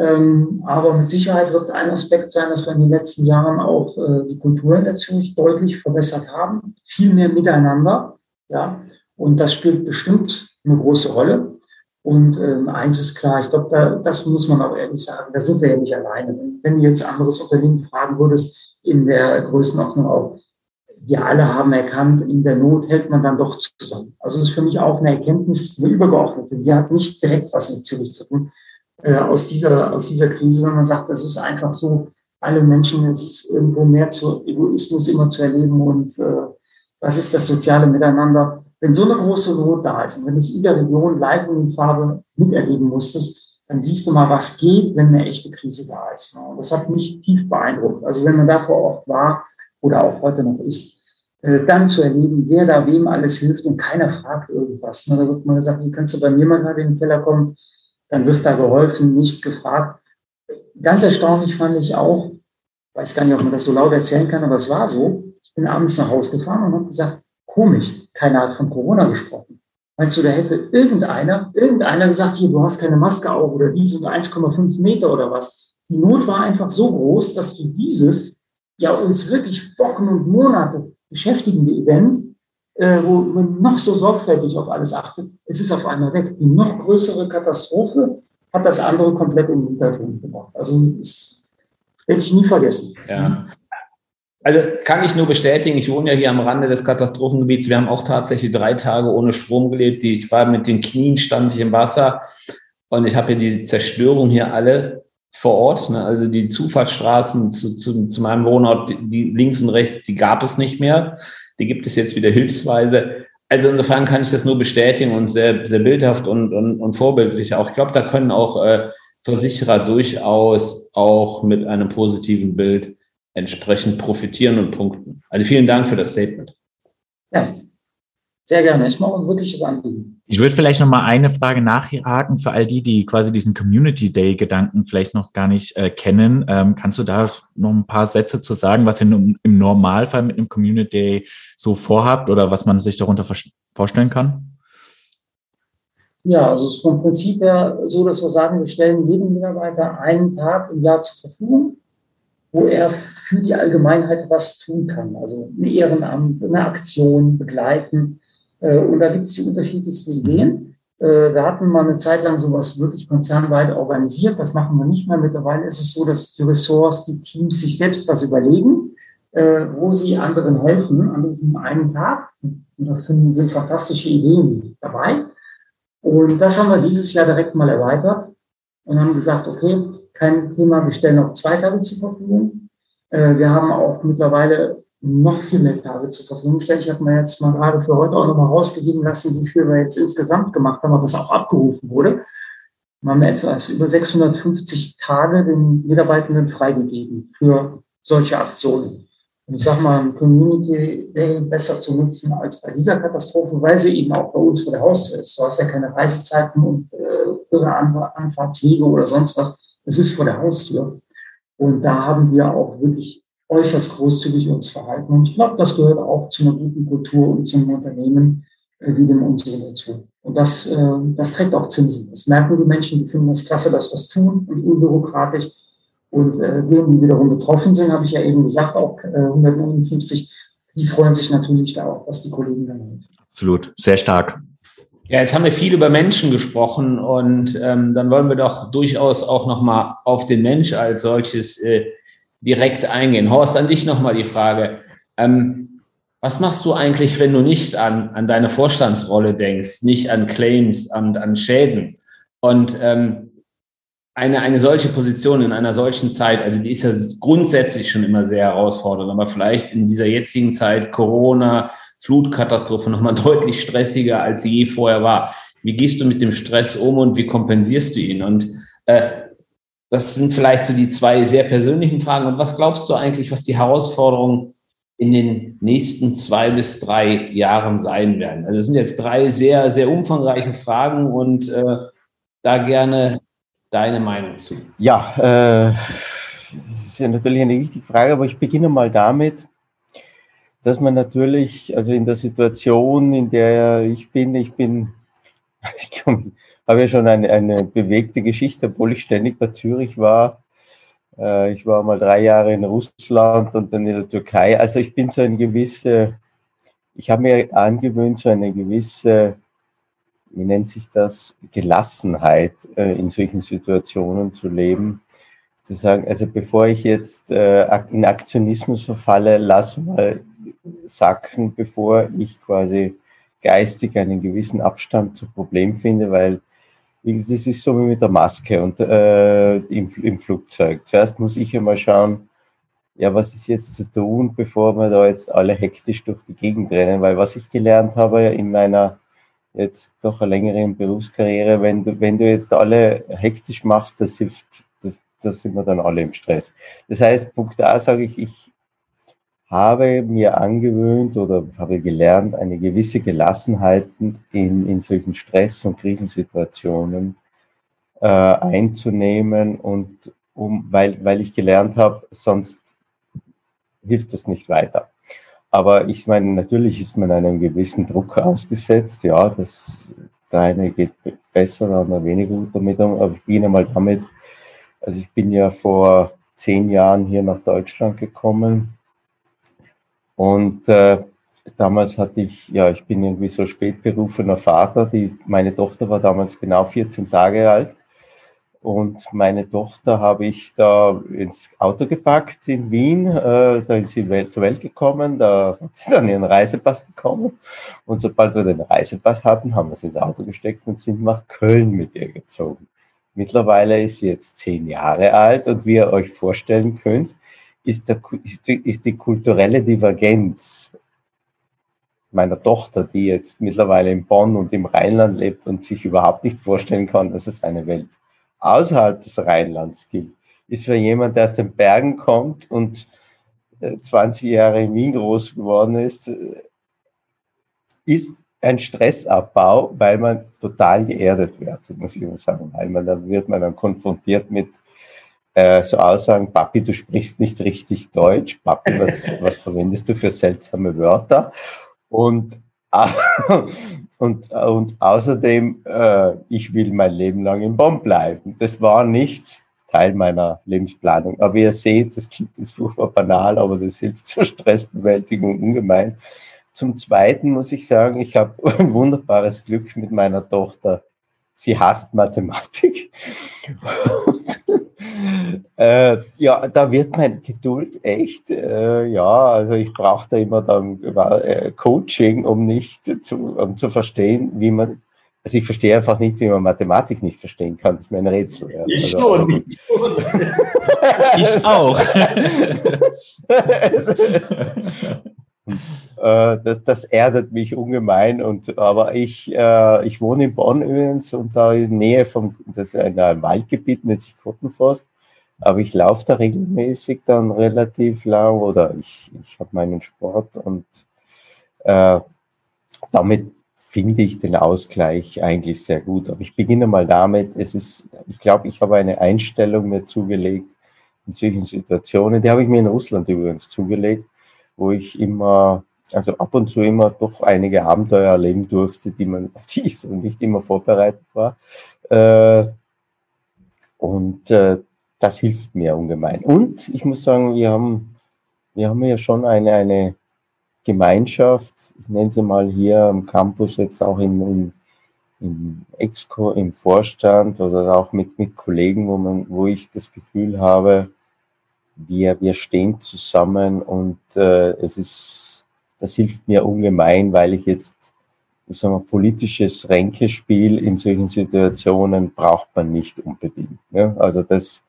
Ähm, aber mit Sicherheit wird ein Aspekt sein, dass wir in den letzten Jahren auch äh, die Kultur in der Zürich deutlich verbessert haben. Viel mehr miteinander. Ja. Und das spielt bestimmt eine große Rolle. Und ähm, eins ist klar, ich glaube, da, das muss man auch ehrlich sagen, da sind wir ja nicht alleine. Wenn du jetzt anderes Unternehmen fragen würdest, in der Größenordnung auch, wir alle haben erkannt, in der Not hält man dann doch zusammen. Also das ist für mich auch eine Erkenntnis, eine übergeordnete. Die hat nicht direkt was mit Zürich zu tun, äh, aus, dieser, aus dieser Krise, wenn man sagt, das ist einfach so, alle Menschen, es ist irgendwo mehr zu Egoismus immer zu erleben und äh, was ist das soziale Miteinander. Wenn so eine große Not da ist und wenn es in der Region live und in Farbe miterleben musstest, dann siehst du mal, was geht, wenn eine echte Krise da ist. Ne? Und das hat mich tief beeindruckt. Also wenn man da vor Ort war oder auch heute noch ist, äh, dann zu erleben, wer da wem alles hilft und keiner fragt irgendwas. Ne? Da wird man gesagt, wie kannst du bei mir mal in den Keller kommen? Dann wird da geholfen, nichts gefragt. Ganz erstaunlich fand ich auch, weiß gar nicht, ob man das so laut erzählen kann, aber es war so. Ich bin abends nach Hause gefahren und habe gesagt, komisch, keiner hat von Corona gesprochen. Meinst du, da hätte irgendeiner, irgendeiner gesagt, hier, du hast keine Maske auf oder dies und 1,5 Meter oder was. Die Not war einfach so groß, dass du dieses ja uns wirklich Wochen und Monate beschäftigende Event äh, wo man noch so sorgfältig auf alles achtet, es ist auf einmal weg. Die noch größere Katastrophe hat das andere komplett in den Hintergrund gebracht. Also das werde ich nie vergessen. Ja. Also kann ich nur bestätigen, ich wohne ja hier am Rande des Katastrophengebiets. Wir haben auch tatsächlich drei Tage ohne Strom gelebt. Ich war mit den Knien, stand ich im Wasser und ich habe hier die Zerstörung hier alle vor Ort. Ne? Also die Zufahrtsstraßen zu, zu, zu meinem Wohnort, die, die links und rechts, die gab es nicht mehr die gibt es jetzt wieder hilfsweise. Also insofern kann ich das nur bestätigen und sehr, sehr bildhaft und, und, und vorbildlich auch. Ich glaube, da können auch äh, Versicherer durchaus auch mit einem positiven Bild entsprechend profitieren und punkten. Also vielen Dank für das Statement. Ja, Sehr gerne. Ich mache ein wirkliches Anliegen. Ich würde vielleicht noch mal eine Frage nachhaken für all die, die quasi diesen Community Day Gedanken vielleicht noch gar nicht äh, kennen. Ähm, kannst du da noch ein paar Sätze zu sagen, was ihr im Normalfall mit einem Community Day so vorhabt oder was man sich darunter vorstellen kann? Ja, also es ist vom Prinzip her so, dass wir sagen, wir stellen jedem Mitarbeiter einen Tag im Jahr zur Verfügung, wo er für die Allgemeinheit was tun kann. Also ein Ehrenamt, eine Aktion begleiten und da gibt es die unterschiedlichsten Ideen. Äh, wir hatten mal eine Zeit lang sowas wirklich konzernweit organisiert. Das machen wir nicht mehr. Mittlerweile ist es so, dass die Ressorts, die Teams sich selbst was überlegen, äh, wo sie anderen helfen an diesem einen Tag. Und da finden, sind fantastische Ideen dabei. Und das haben wir dieses Jahr direkt mal erweitert und haben gesagt, okay, kein Thema, wir stellen auch zwei Tage zur Verfügung. Wir haben auch mittlerweile noch viel mehr Tage zur Verfügung stellen. Ich habe mir jetzt mal gerade für heute auch nochmal rausgegeben lassen, wie viel wir jetzt insgesamt gemacht haben, was auch abgerufen wurde. Wir haben etwas über 650 Tage den Mitarbeitenden freigegeben für solche Aktionen. Und ich sage mal, ein Community Day besser zu nutzen als bei dieser Katastrophe, weil sie eben auch bei uns vor der Haustür ist. Du hast ja keine Reisezeiten und äh, Anfahrtswege oder sonst was. Es ist vor der Haustür. Und da haben wir auch wirklich äußerst großzügig uns verhalten. Und ich glaube, das gehört auch zu einer guten Kultur und zum Unternehmen äh, wie dem unseren dazu. Und das, äh, das trägt auch Zinsen. Das merken die Menschen, die finden das klasse, dass wir es tun und unbürokratisch. Und äh, denen, die wiederum betroffen sind, habe ich ja eben gesagt, auch äh, 159, die freuen sich natürlich da auch, dass die Kollegen dann helfen. Absolut, sehr stark. Ja, jetzt haben wir viel über Menschen gesprochen und ähm, dann wollen wir doch durchaus auch nochmal auf den Mensch als solches äh, direkt eingehen. Horst, an dich nochmal die Frage. Ähm, was machst du eigentlich, wenn du nicht an, an deine Vorstandsrolle denkst, nicht an Claims und an Schäden? Und ähm, eine, eine solche Position in einer solchen Zeit, also die ist ja grundsätzlich schon immer sehr herausfordernd, aber vielleicht in dieser jetzigen Zeit Corona, Flutkatastrophe nochmal (laughs) deutlich stressiger, als sie je vorher war. Wie gehst du mit dem Stress um und wie kompensierst du ihn? Und äh, das sind vielleicht so die zwei sehr persönlichen Fragen. Und was glaubst du eigentlich, was die Herausforderungen in den nächsten zwei bis drei Jahren sein werden? Also es sind jetzt drei sehr, sehr umfangreiche Fragen und äh, da gerne deine Meinung zu. Ja, äh, das ist ja natürlich eine wichtige Frage, aber ich beginne mal damit, dass man natürlich, also in der Situation, in der ich bin, ich bin, (laughs) ich komme habe ja schon eine, eine bewegte Geschichte, obwohl ich ständig bei Zürich war. Äh, ich war mal drei Jahre in Russland und dann in der Türkei. Also ich bin so ein gewisse, ich habe mir angewöhnt, so eine gewisse, wie nennt sich das, Gelassenheit äh, in solchen Situationen zu leben. Zu sagen, also bevor ich jetzt äh, in Aktionismus verfalle, lass mal sacken, bevor ich quasi geistig einen gewissen Abstand zum Problem finde, weil das ist so wie mit der Maske und äh, im, im Flugzeug. Zuerst muss ich einmal schauen, ja, was ist jetzt zu tun, bevor wir da jetzt alle hektisch durch die Gegend rennen, weil was ich gelernt habe in meiner jetzt doch eine längere Berufskarriere, wenn du, wenn du jetzt alle hektisch machst, das hilft, das sind wir dann alle im Stress. Das heißt, Punkt A sage ich, ich habe mir angewöhnt oder habe gelernt, eine gewisse Gelassenheit in, in solchen Stress- und Krisensituationen äh, einzunehmen und um, weil, weil ich gelernt habe, sonst hilft das nicht weiter. Aber ich meine, natürlich ist man einem gewissen Druck ausgesetzt. Ja, das, der eine geht besser, der andere weniger gut damit um. Aber ich beginne mal damit. Also ich bin ja vor zehn Jahren hier nach Deutschland gekommen und äh, damals hatte ich, ja, ich bin irgendwie so spätberufener Vater. Die, meine Tochter war damals genau 14 Tage alt. Und meine Tochter habe ich da ins Auto gepackt in Wien. Äh, da ist sie zur Welt gekommen. Da hat sie dann ihren Reisepass bekommen. Und sobald wir den Reisepass hatten, haben wir sie ins Auto gesteckt und sind nach Köln mit ihr gezogen. Mittlerweile ist sie jetzt zehn Jahre alt und wie ihr euch vorstellen könnt, ist, der, ist, die, ist die kulturelle Divergenz meiner Tochter, die jetzt mittlerweile in Bonn und im Rheinland lebt und sich überhaupt nicht vorstellen kann, dass es eine Welt außerhalb des Rheinlands gibt, ist für jemand, der aus den Bergen kommt und 20 äh, Jahre in Wien groß geworden ist, äh, ist ein Stressabbau, weil man total geerdet wird, muss ich sagen. Weil man, da wird man dann konfrontiert mit äh, so Aussagen, Papi, du sprichst nicht richtig Deutsch, Papi, was, (laughs) was verwendest du für seltsame Wörter? Und, (laughs) und, und außerdem, äh, ich will mein Leben lang in Bonn bleiben. Das war nicht Teil meiner Lebensplanung. Aber ihr seht, das klingt jetzt furchtbar banal, aber das hilft zur Stressbewältigung ungemein. Zum Zweiten muss ich sagen, ich habe (laughs) ein wunderbares Glück mit meiner Tochter. Sie hasst Mathematik. Und, äh, ja, da wird mein Geduld echt, äh, ja, also ich brauche da immer dann äh, Coaching, um nicht zu, um zu verstehen, wie man also ich verstehe einfach nicht, wie man Mathematik nicht verstehen kann. Das ist mir ein Rätsel. Ja. Ich also, schon. (laughs) ich auch. (laughs) (laughs) (laughs) Äh, das, das, erdet mich ungemein. Und, aber ich, äh, ich wohne in Bonn übrigens und da in Nähe vom, das ist ein, ein Waldgebiet, nennt sich Kottenforst. Aber ich laufe da regelmäßig dann relativ lang oder ich, ich habe meinen Sport und äh, damit finde ich den Ausgleich eigentlich sehr gut. Aber ich beginne mal damit, es ist, ich glaube, ich habe eine Einstellung mir zugelegt in solchen Situationen, die habe ich mir in Russland übrigens zugelegt, wo ich immer, also ab und zu immer doch einige Abenteuer erleben durfte, die man, (laughs) auf die ich so nicht immer vorbereitet war. Äh, und äh, das hilft mir ungemein. Und ich muss sagen, wir haben, wir haben ja schon eine, eine Gemeinschaft, ich nenne sie mal hier am Campus jetzt auch in, in, in Exco, im Vorstand oder auch mit, mit Kollegen, wo man, wo ich das Gefühl habe, wir, wir stehen zusammen und äh, es ist, das hilft mir ungemein, weil ich jetzt, ich sag mal, politisches Ränkespiel in solchen Situationen braucht man nicht unbedingt. Ne? Also das,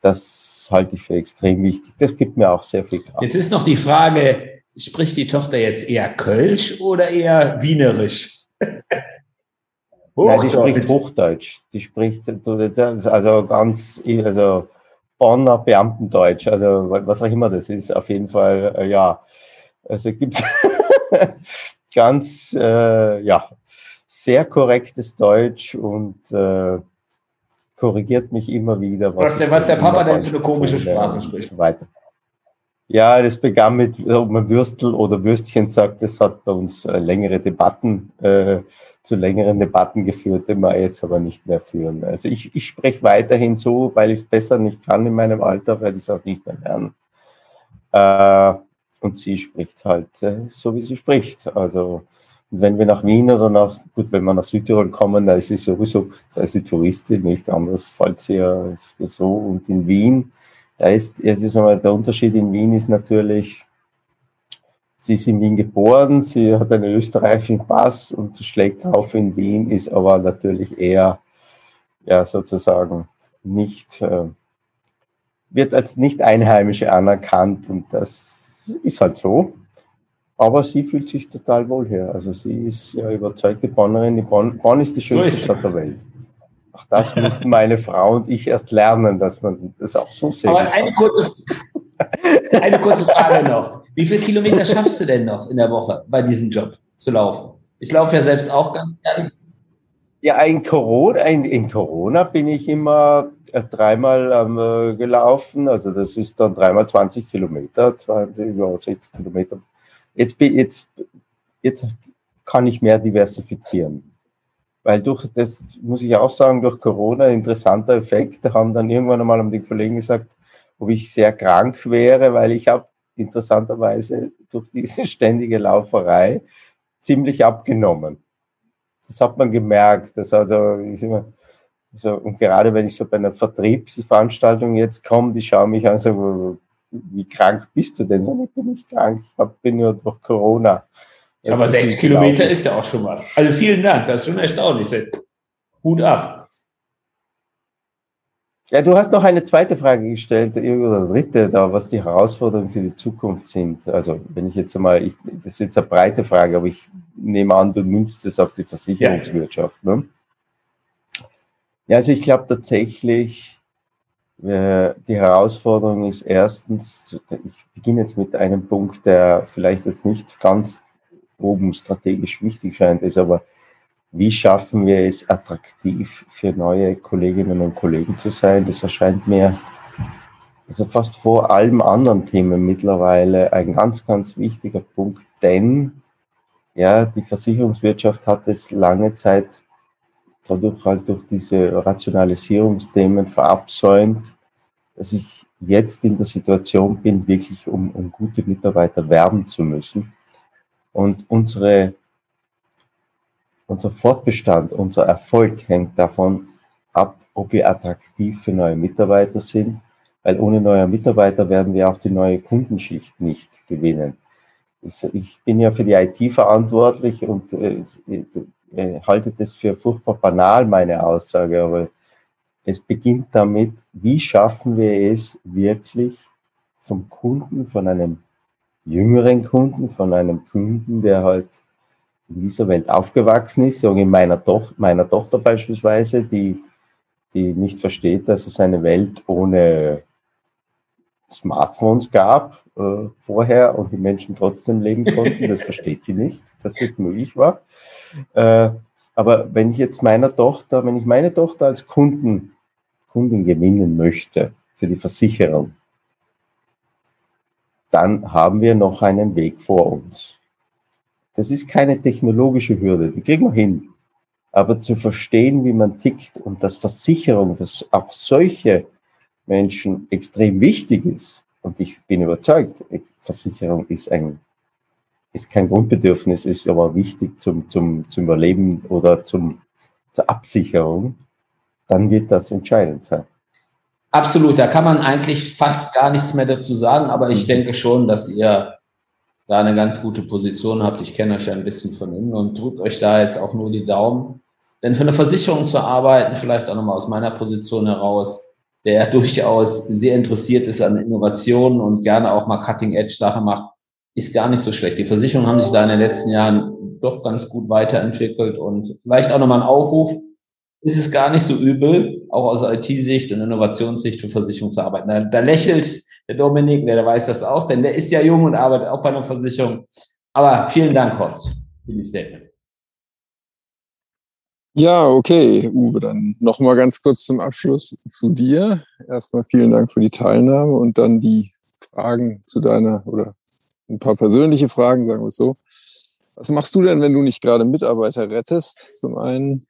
das halte ich für extrem wichtig. Das gibt mir auch sehr viel Kraft. Jetzt ist noch die Frage, Spricht die Tochter jetzt eher Kölsch oder eher Wienerisch? (laughs) Nein, die spricht Hochdeutsch. Die spricht also ganz, also Bonner Beamtendeutsch, also was auch immer das ist, auf jeden Fall, äh, ja. Also gibt (laughs) ganz, äh, ja, sehr korrektes Deutsch und äh, korrigiert mich immer wieder. Was, was, der, was der Papa denn für eine komische Sprache spricht. Weiter. Ja, das begann mit, ob man Würstel oder Würstchen sagt, das hat bei uns äh, längere Debatten, äh, zu längeren Debatten geführt, die wir jetzt aber nicht mehr führen. Also ich, ich spreche weiterhin so, weil ich es besser nicht kann in meinem Alter, werde ich es auch nicht mehr lernen. Äh, und sie spricht halt äh, so, wie sie spricht. Also wenn wir nach Wien oder nach, gut, wenn wir nach Südtirol kommen, da ist sie sowieso, da ist sie Touristin, nicht anders fällt sie ja so. Und in Wien, da ist, es ist einmal, der Unterschied in Wien ist natürlich, sie ist in Wien geboren, sie hat einen österreichischen Pass und schlägt auf in Wien, ist aber natürlich eher, ja, sozusagen nicht, äh, wird als nicht Einheimische anerkannt und das ist halt so. Aber sie fühlt sich total wohl hier. Also sie ist ja überzeugte Bonnerin. Bonn, Bonn ist die schönste so Stadt der Welt. Auch das müssten meine Frau und ich erst lernen, dass man das auch so sehen Aber eine kurze, eine kurze Frage noch. Wie viele Kilometer schaffst du denn noch in der Woche bei diesem Job zu laufen? Ich laufe ja selbst auch ganz gerne. Ja, in Corona, in, in Corona bin ich immer äh, dreimal ähm, gelaufen. Also das ist dann dreimal 20 Kilometer, 20, ja, 60 Kilometer. Jetzt, jetzt, jetzt kann ich mehr diversifizieren weil durch das, muss ich auch sagen, durch Corona, interessanter Effekt, da haben dann irgendwann einmal die Kollegen gesagt, ob ich sehr krank wäre, weil ich habe interessanterweise durch diese ständige Lauferei ziemlich abgenommen. Das hat man gemerkt. Das also, ich immer, so, und gerade wenn ich so bei einer Vertriebsveranstaltung jetzt komme, die schauen mich an und sagen, wie krank bist du denn? ich bin nicht krank, ich bin nur durch Corona ja, aber sechs Kilometer ist ja auch schon was. Also vielen Dank, das ist schon erstaunlich. Hut ab. Ja, du hast noch eine zweite Frage gestellt, oder dritte, da, was die Herausforderungen für die Zukunft sind. Also, wenn ich jetzt einmal, ich, das ist jetzt eine breite Frage, aber ich nehme an, du nimmst es auf die Versicherungswirtschaft. Ja, ne? ja also ich glaube tatsächlich, äh, die Herausforderung ist erstens, ich beginne jetzt mit einem Punkt, der vielleicht jetzt nicht ganz oben strategisch wichtig scheint, ist aber, wie schaffen wir es attraktiv für neue Kolleginnen und Kollegen zu sein? Das erscheint mir also fast vor allem anderen Themen mittlerweile ein ganz, ganz wichtiger Punkt, denn ja, die Versicherungswirtschaft hat es lange Zeit dadurch halt durch diese Rationalisierungsthemen verabsäumt, dass ich jetzt in der Situation bin, wirklich um, um gute Mitarbeiter werben zu müssen. Und unsere, unser Fortbestand, unser Erfolg hängt davon ab, ob wir attraktiv für neue Mitarbeiter sind, weil ohne neue Mitarbeiter werden wir auch die neue Kundenschicht nicht gewinnen. Ich bin ja für die IT verantwortlich und äh, äh, halte das für furchtbar banal, meine Aussage, aber es beginnt damit, wie schaffen wir es wirklich vom Kunden, von einem jüngeren Kunden, von einem Kunden, der halt in dieser Welt aufgewachsen ist, so in meiner, Toch meiner Tochter beispielsweise, die, die nicht versteht, dass es eine Welt ohne Smartphones gab äh, vorher und die Menschen trotzdem leben konnten. Das (laughs) versteht sie nicht, dass das möglich war. Äh, aber wenn ich jetzt meiner Tochter, wenn ich meine Tochter als Kunden, Kunden gewinnen möchte für die Versicherung, dann haben wir noch einen Weg vor uns. Das ist keine technologische Hürde, die kriegen wir hin. Aber zu verstehen, wie man tickt und dass Versicherung, dass auch solche Menschen extrem wichtig ist. Und ich bin überzeugt, Versicherung ist ein, ist kein Grundbedürfnis, ist aber wichtig zum, zum, zum Überleben oder zum, zur Absicherung. Dann wird das entscheidend sein. Absolut, da kann man eigentlich fast gar nichts mehr dazu sagen, aber ich mhm. denke schon, dass ihr da eine ganz gute Position habt. Ich kenne euch ja ein bisschen von innen und drückt euch da jetzt auch nur die Daumen. Denn für eine Versicherung zu arbeiten, vielleicht auch nochmal aus meiner Position heraus, der (laughs) durchaus sehr interessiert ist an Innovationen und gerne auch mal Cutting-Edge-Sachen macht, ist gar nicht so schlecht. Die Versicherungen haben sich da in den letzten Jahren doch ganz gut weiterentwickelt und vielleicht auch nochmal ein Aufruf. Ist es gar nicht so übel, auch aus IT-Sicht und Innovationssicht für Versicherungen zu arbeiten. Da, da lächelt der Dominik, der, der weiß das auch, denn der ist ja jung und arbeitet auch bei einer Versicherung. Aber vielen Dank, Horst, für die Statement. Ja, okay, Uwe, dann nochmal ganz kurz zum Abschluss zu dir. Erstmal vielen Dank für die Teilnahme und dann die Fragen zu deiner oder ein paar persönliche Fragen, sagen wir es so. Was machst du denn, wenn du nicht gerade Mitarbeiter rettest? Zum einen.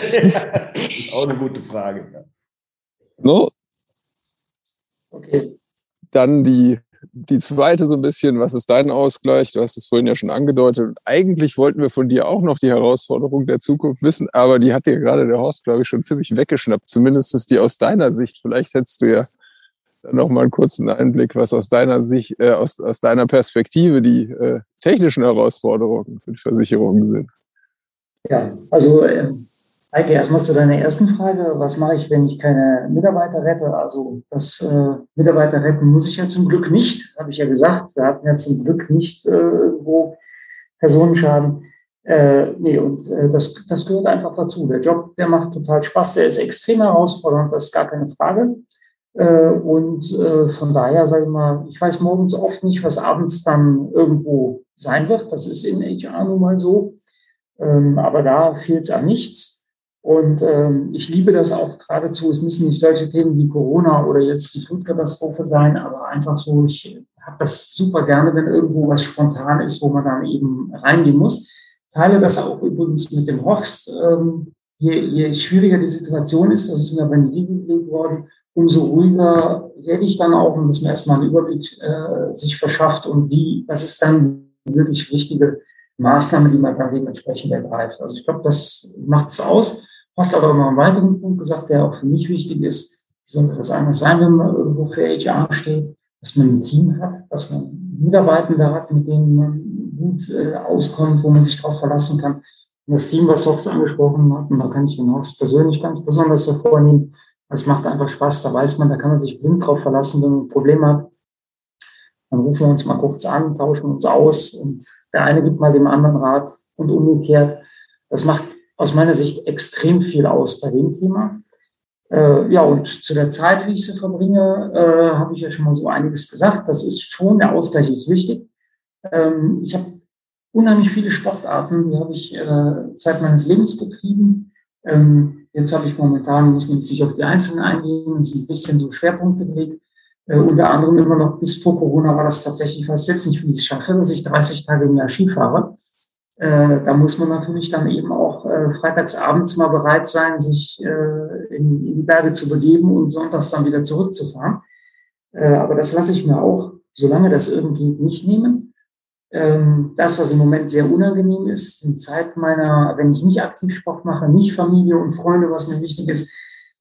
Das (laughs) ist auch eine gute Frage. Ja. No? Okay. Dann die die zweite so ein bisschen, was ist dein Ausgleich? Du hast es vorhin ja schon angedeutet. Und eigentlich wollten wir von dir auch noch die Herausforderung der Zukunft wissen, aber die hat dir gerade der Horst, glaube ich, schon ziemlich weggeschnappt. Zumindest die aus deiner Sicht. Vielleicht hättest du ja noch mal einen kurzen Einblick, was aus deiner Sicht, äh, aus, aus deiner Perspektive die äh, technischen Herausforderungen für die Versicherungen sind. Ja, also äh, Eike, erstmal zu deiner ersten Frage. Was mache ich, wenn ich keine Mitarbeiter rette? Also das äh, Mitarbeiter retten muss ich ja zum Glück nicht, habe ich ja gesagt. Wir hatten ja zum Glück nicht äh, wo Personenschaden. Äh, nee, und äh, das, das gehört einfach dazu. Der Job, der macht total Spaß, der ist extrem herausfordernd, das ist gar keine Frage. Äh, und äh, von daher sage ich mal, ich weiß morgens oft nicht, was abends dann irgendwo sein wird. Das ist in HR nun mal so. Ähm, aber da fehlt es an nichts. Und ähm, ich liebe das auch geradezu. Es müssen nicht solche Themen wie Corona oder jetzt die Flutkatastrophe sein, aber einfach so, ich habe das super gerne, wenn irgendwo was spontan ist, wo man dann eben reingehen muss. Teile das auch übrigens mit dem Horst. Ähm, je, je schwieriger die Situation ist, das ist mir bei mir gelegt worden, umso ruhiger werde ich dann auch, und dass man erstmal einen Überblick äh, sich verschafft und wie, was ist dann wirklich wichtige Maßnahme, die man dann dementsprechend ergreift. Also ich glaube, das macht es aus. Hast aber noch einen weiteren Punkt gesagt, der auch für mich wichtig ist. Wie sollte das anders sein, wenn man irgendwo für HR steht? Dass man ein Team hat, dass man Mitarbeitende hat, mit denen man gut äh, auskommt, wo man sich darauf verlassen kann. Und das Team, was Horst angesprochen hat, und da kann ich den Horst persönlich ganz besonders hervornehmen, es macht einfach Spaß, da weiß man, da kann man sich blind drauf verlassen, wenn man ein Problem hat. Dann rufen wir uns mal kurz an, tauschen uns aus und der eine gibt mal dem anderen Rat und umgekehrt. Das macht aus meiner Sicht extrem viel aus bei dem Thema. Äh, ja, und zu der Zeit, wie ich sie verbringe, äh, habe ich ja schon mal so einiges gesagt. Das ist schon, der Ausgleich ist wichtig. Ähm, ich habe unheimlich viele Sportarten, die habe ich äh, Zeit meines Lebens betrieben. Ähm, jetzt habe ich momentan, muss man sich auf die Einzelnen eingehen, sind ein bisschen so Schwerpunkte gelegt. Äh, unter anderem immer noch bis vor Corona war das tatsächlich fast selbst nicht, wie ich es schaffe, dass ich 30 Tage im Jahr Ski fahre. Äh, da muss man natürlich dann eben auch äh, freitagsabends mal bereit sein, sich äh, in, in, die Berge zu begeben und sonntags dann wieder zurückzufahren. Aber das lasse ich mir auch, solange das irgendwie nicht nehmen. Ähm, das, was im Moment sehr unangenehm ist, in Zeit meiner, wenn ich nicht aktiv Sport mache, nicht Familie und Freunde, was mir wichtig ist,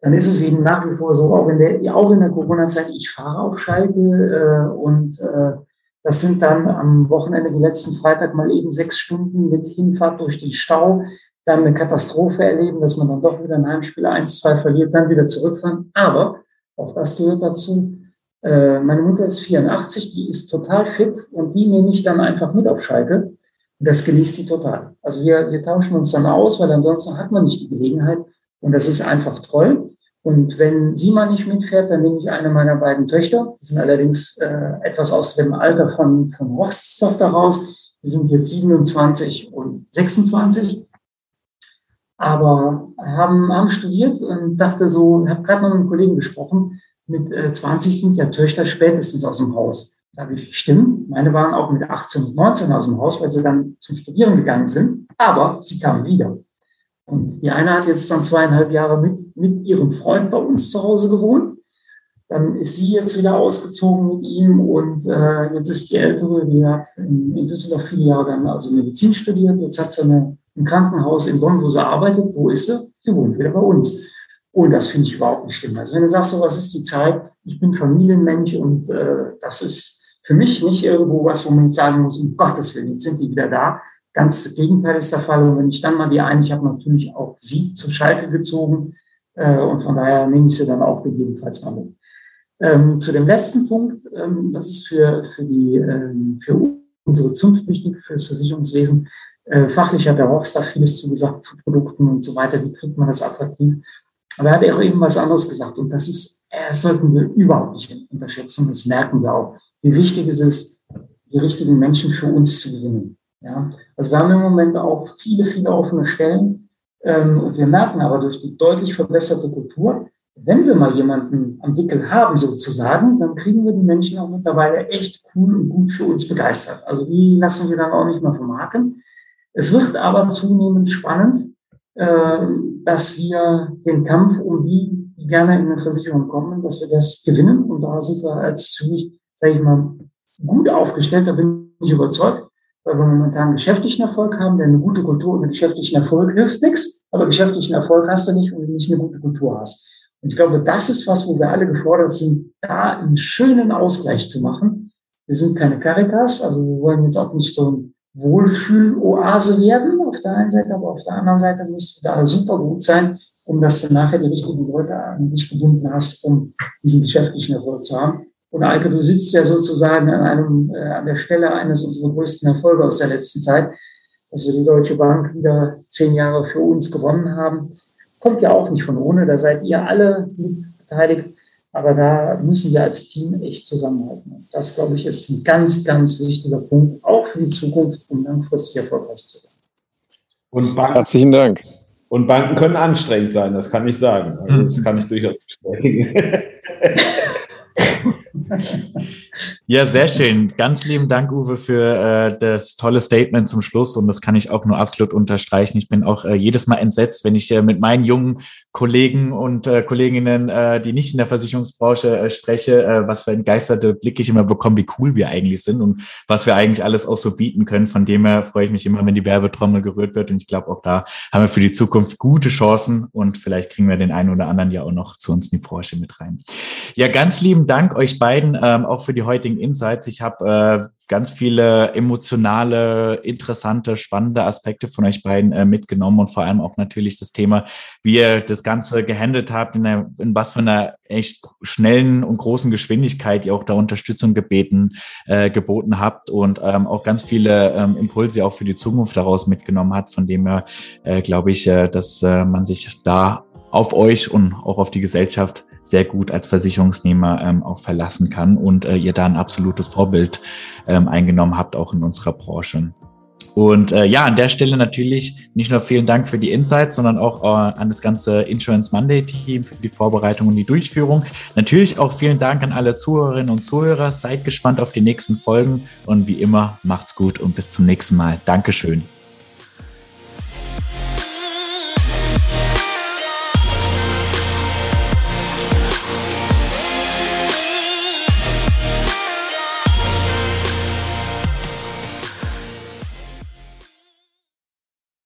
dann ist es eben nach wie vor so, auch in der, auch in der Corona-Zeit, ich fahre auf Schalke äh, und äh, das sind dann am Wochenende, die letzten Freitag mal eben sechs Stunden mit Hinfahrt durch den Stau, dann eine Katastrophe erleben, dass man dann doch wieder ein Heimspiel 1-2 verliert, dann wieder zurückfahren. Aber auch das gehört dazu. Äh, meine Mutter ist 84, die ist total fit und die nehme ich dann einfach mit auf Schalke. Und das genießt die total. Also wir, wir tauschen uns dann aus, weil ansonsten hat man nicht die Gelegenheit. Und das ist einfach toll. Und wenn sie mal nicht mitfährt, dann nehme ich eine meiner beiden Töchter. Die sind allerdings äh, etwas aus dem Alter von, von Horsts Tochter raus. Die sind jetzt 27 und 26. Aber haben, haben studiert und dachte so, ich habe gerade noch mit einem Kollegen gesprochen, mit äh, 20 sind ja Töchter spätestens aus dem Haus. Sage ich, stimmt. Meine waren auch mit 18 und 19 aus dem Haus, weil sie dann zum Studieren gegangen sind. Aber sie kamen wieder. Und die eine hat jetzt dann zweieinhalb Jahre mit, mit ihrem Freund bei uns zu Hause gewohnt. Dann ist sie jetzt wieder ausgezogen mit ihm und äh, jetzt ist die Ältere, die hat in, in Düsseldorf viele Jahre dann also Medizin studiert. Jetzt hat sie eine, ein Krankenhaus in Bonn, wo sie arbeitet. Wo ist sie? Sie wohnt wieder bei uns. Und das finde ich überhaupt nicht schlimm. Also wenn du sagst, so was ist die Zeit? Ich bin Familienmensch und äh, das ist für mich nicht irgendwo was, wo man jetzt sagen muss, um Gottes Willen, jetzt sind die wieder da, Ganz Gegenteil ist der Fall. Und wenn ich dann mal die eine, ich habe natürlich auch sie zur Schalke gezogen äh, und von daher nehme ich sie dann auch gegebenenfalls mal mit. Ähm, zu dem letzten Punkt, ähm, das ist für, für, die, ähm, für unsere Zunft wichtig, für das Versicherungswesen. Äh, fachlich hat der Rockstar vieles zugesagt zu Produkten und so weiter. Wie kriegt man das attraktiv? Aber er hat auch eben was anderes gesagt und das ist, das sollten wir überhaupt nicht unterschätzen. Das merken wir auch. Wie wichtig es ist, die richtigen Menschen für uns zu gewinnen. Ja, also wir haben im Moment auch viele, viele offene Stellen. Ähm, und wir merken aber durch die deutlich verbesserte Kultur, wenn wir mal jemanden am Wickel haben sozusagen, dann kriegen wir die Menschen auch mittlerweile echt cool und gut für uns begeistert. Also die lassen wir dann auch nicht mehr vermarken. Es wird aber zunehmend spannend, äh, dass wir den Kampf um die, die gerne in eine Versicherung kommen, dass wir das gewinnen. Und da sind wir als Zürich, sage ich mal, gut aufgestellt. Da bin ich überzeugt weil wir momentan geschäftlichen Erfolg haben, denn eine gute Kultur ohne geschäftlichen Erfolg hilft nichts, aber geschäftlichen Erfolg hast du nicht, wenn du nicht eine gute Kultur hast. Und ich glaube, das ist was, wo wir alle gefordert sind, da einen schönen Ausgleich zu machen. Wir sind keine Caritas, also wir wollen jetzt auch nicht so ein Wohlfühl-Oase werden auf der einen Seite, aber auf der anderen Seite müsst du da super gut sein, um dass du nachher die richtigen Leute an dich gebunden hast, um diesen geschäftlichen Erfolg zu haben. Und Alke, du sitzt ja sozusagen an einem, äh, an der Stelle eines unserer größten Erfolge aus der letzten Zeit, dass wir die Deutsche Bank wieder zehn Jahre für uns gewonnen haben. Kommt ja auch nicht von ohne, da seid ihr alle mit beteiligt. Aber da müssen wir als Team echt zusammenhalten. Das, glaube ich, ist ein ganz, ganz wichtiger Punkt, auch für die Zukunft, um langfristig erfolgreich zu sein. Und Banken, Herzlichen Dank. Und Banken können anstrengend sein, das kann ich sagen. Also das kann ich durchaus bestätigen. (laughs) Ja, sehr schön. Ganz lieben Dank, Uwe, für äh, das tolle Statement zum Schluss. Und das kann ich auch nur absolut unterstreichen. Ich bin auch äh, jedes Mal entsetzt, wenn ich äh, mit meinen jungen Kollegen und äh, Kolleginnen, äh, die nicht in der Versicherungsbranche äh, spreche, äh, was für entgeisterte Blicke ich immer bekomme, wie cool wir eigentlich sind und was wir eigentlich alles auch so bieten können. Von dem her freue ich mich immer, wenn die Werbetrommel gerührt wird. Und ich glaube, auch da haben wir für die Zukunft gute Chancen und vielleicht kriegen wir den einen oder anderen ja auch noch zu uns in die Branche mit rein. Ja, ganz lieben Dank euch beiden, ähm, auch für die heutigen Insights. Ich habe äh, ganz viele emotionale, interessante, spannende Aspekte von euch beiden äh, mitgenommen und vor allem auch natürlich das Thema, wie ihr das Ganze gehandelt habt, in, der, in was für einer echt schnellen und großen Geschwindigkeit ihr auch da Unterstützung gebeten, äh, geboten habt und ähm, auch ganz viele ähm, Impulse auch für die Zukunft daraus mitgenommen hat, von dem her äh, glaube ich, äh, dass äh, man sich da auf euch und auch auf die Gesellschaft sehr gut als Versicherungsnehmer ähm, auch verlassen kann und äh, ihr da ein absolutes Vorbild ähm, eingenommen habt, auch in unserer Branche. Und äh, ja, an der Stelle natürlich nicht nur vielen Dank für die Insights, sondern auch äh, an das ganze Insurance Monday Team für die Vorbereitung und die Durchführung. Natürlich auch vielen Dank an alle Zuhörerinnen und Zuhörer. Seid gespannt auf die nächsten Folgen und wie immer macht's gut und bis zum nächsten Mal. Dankeschön.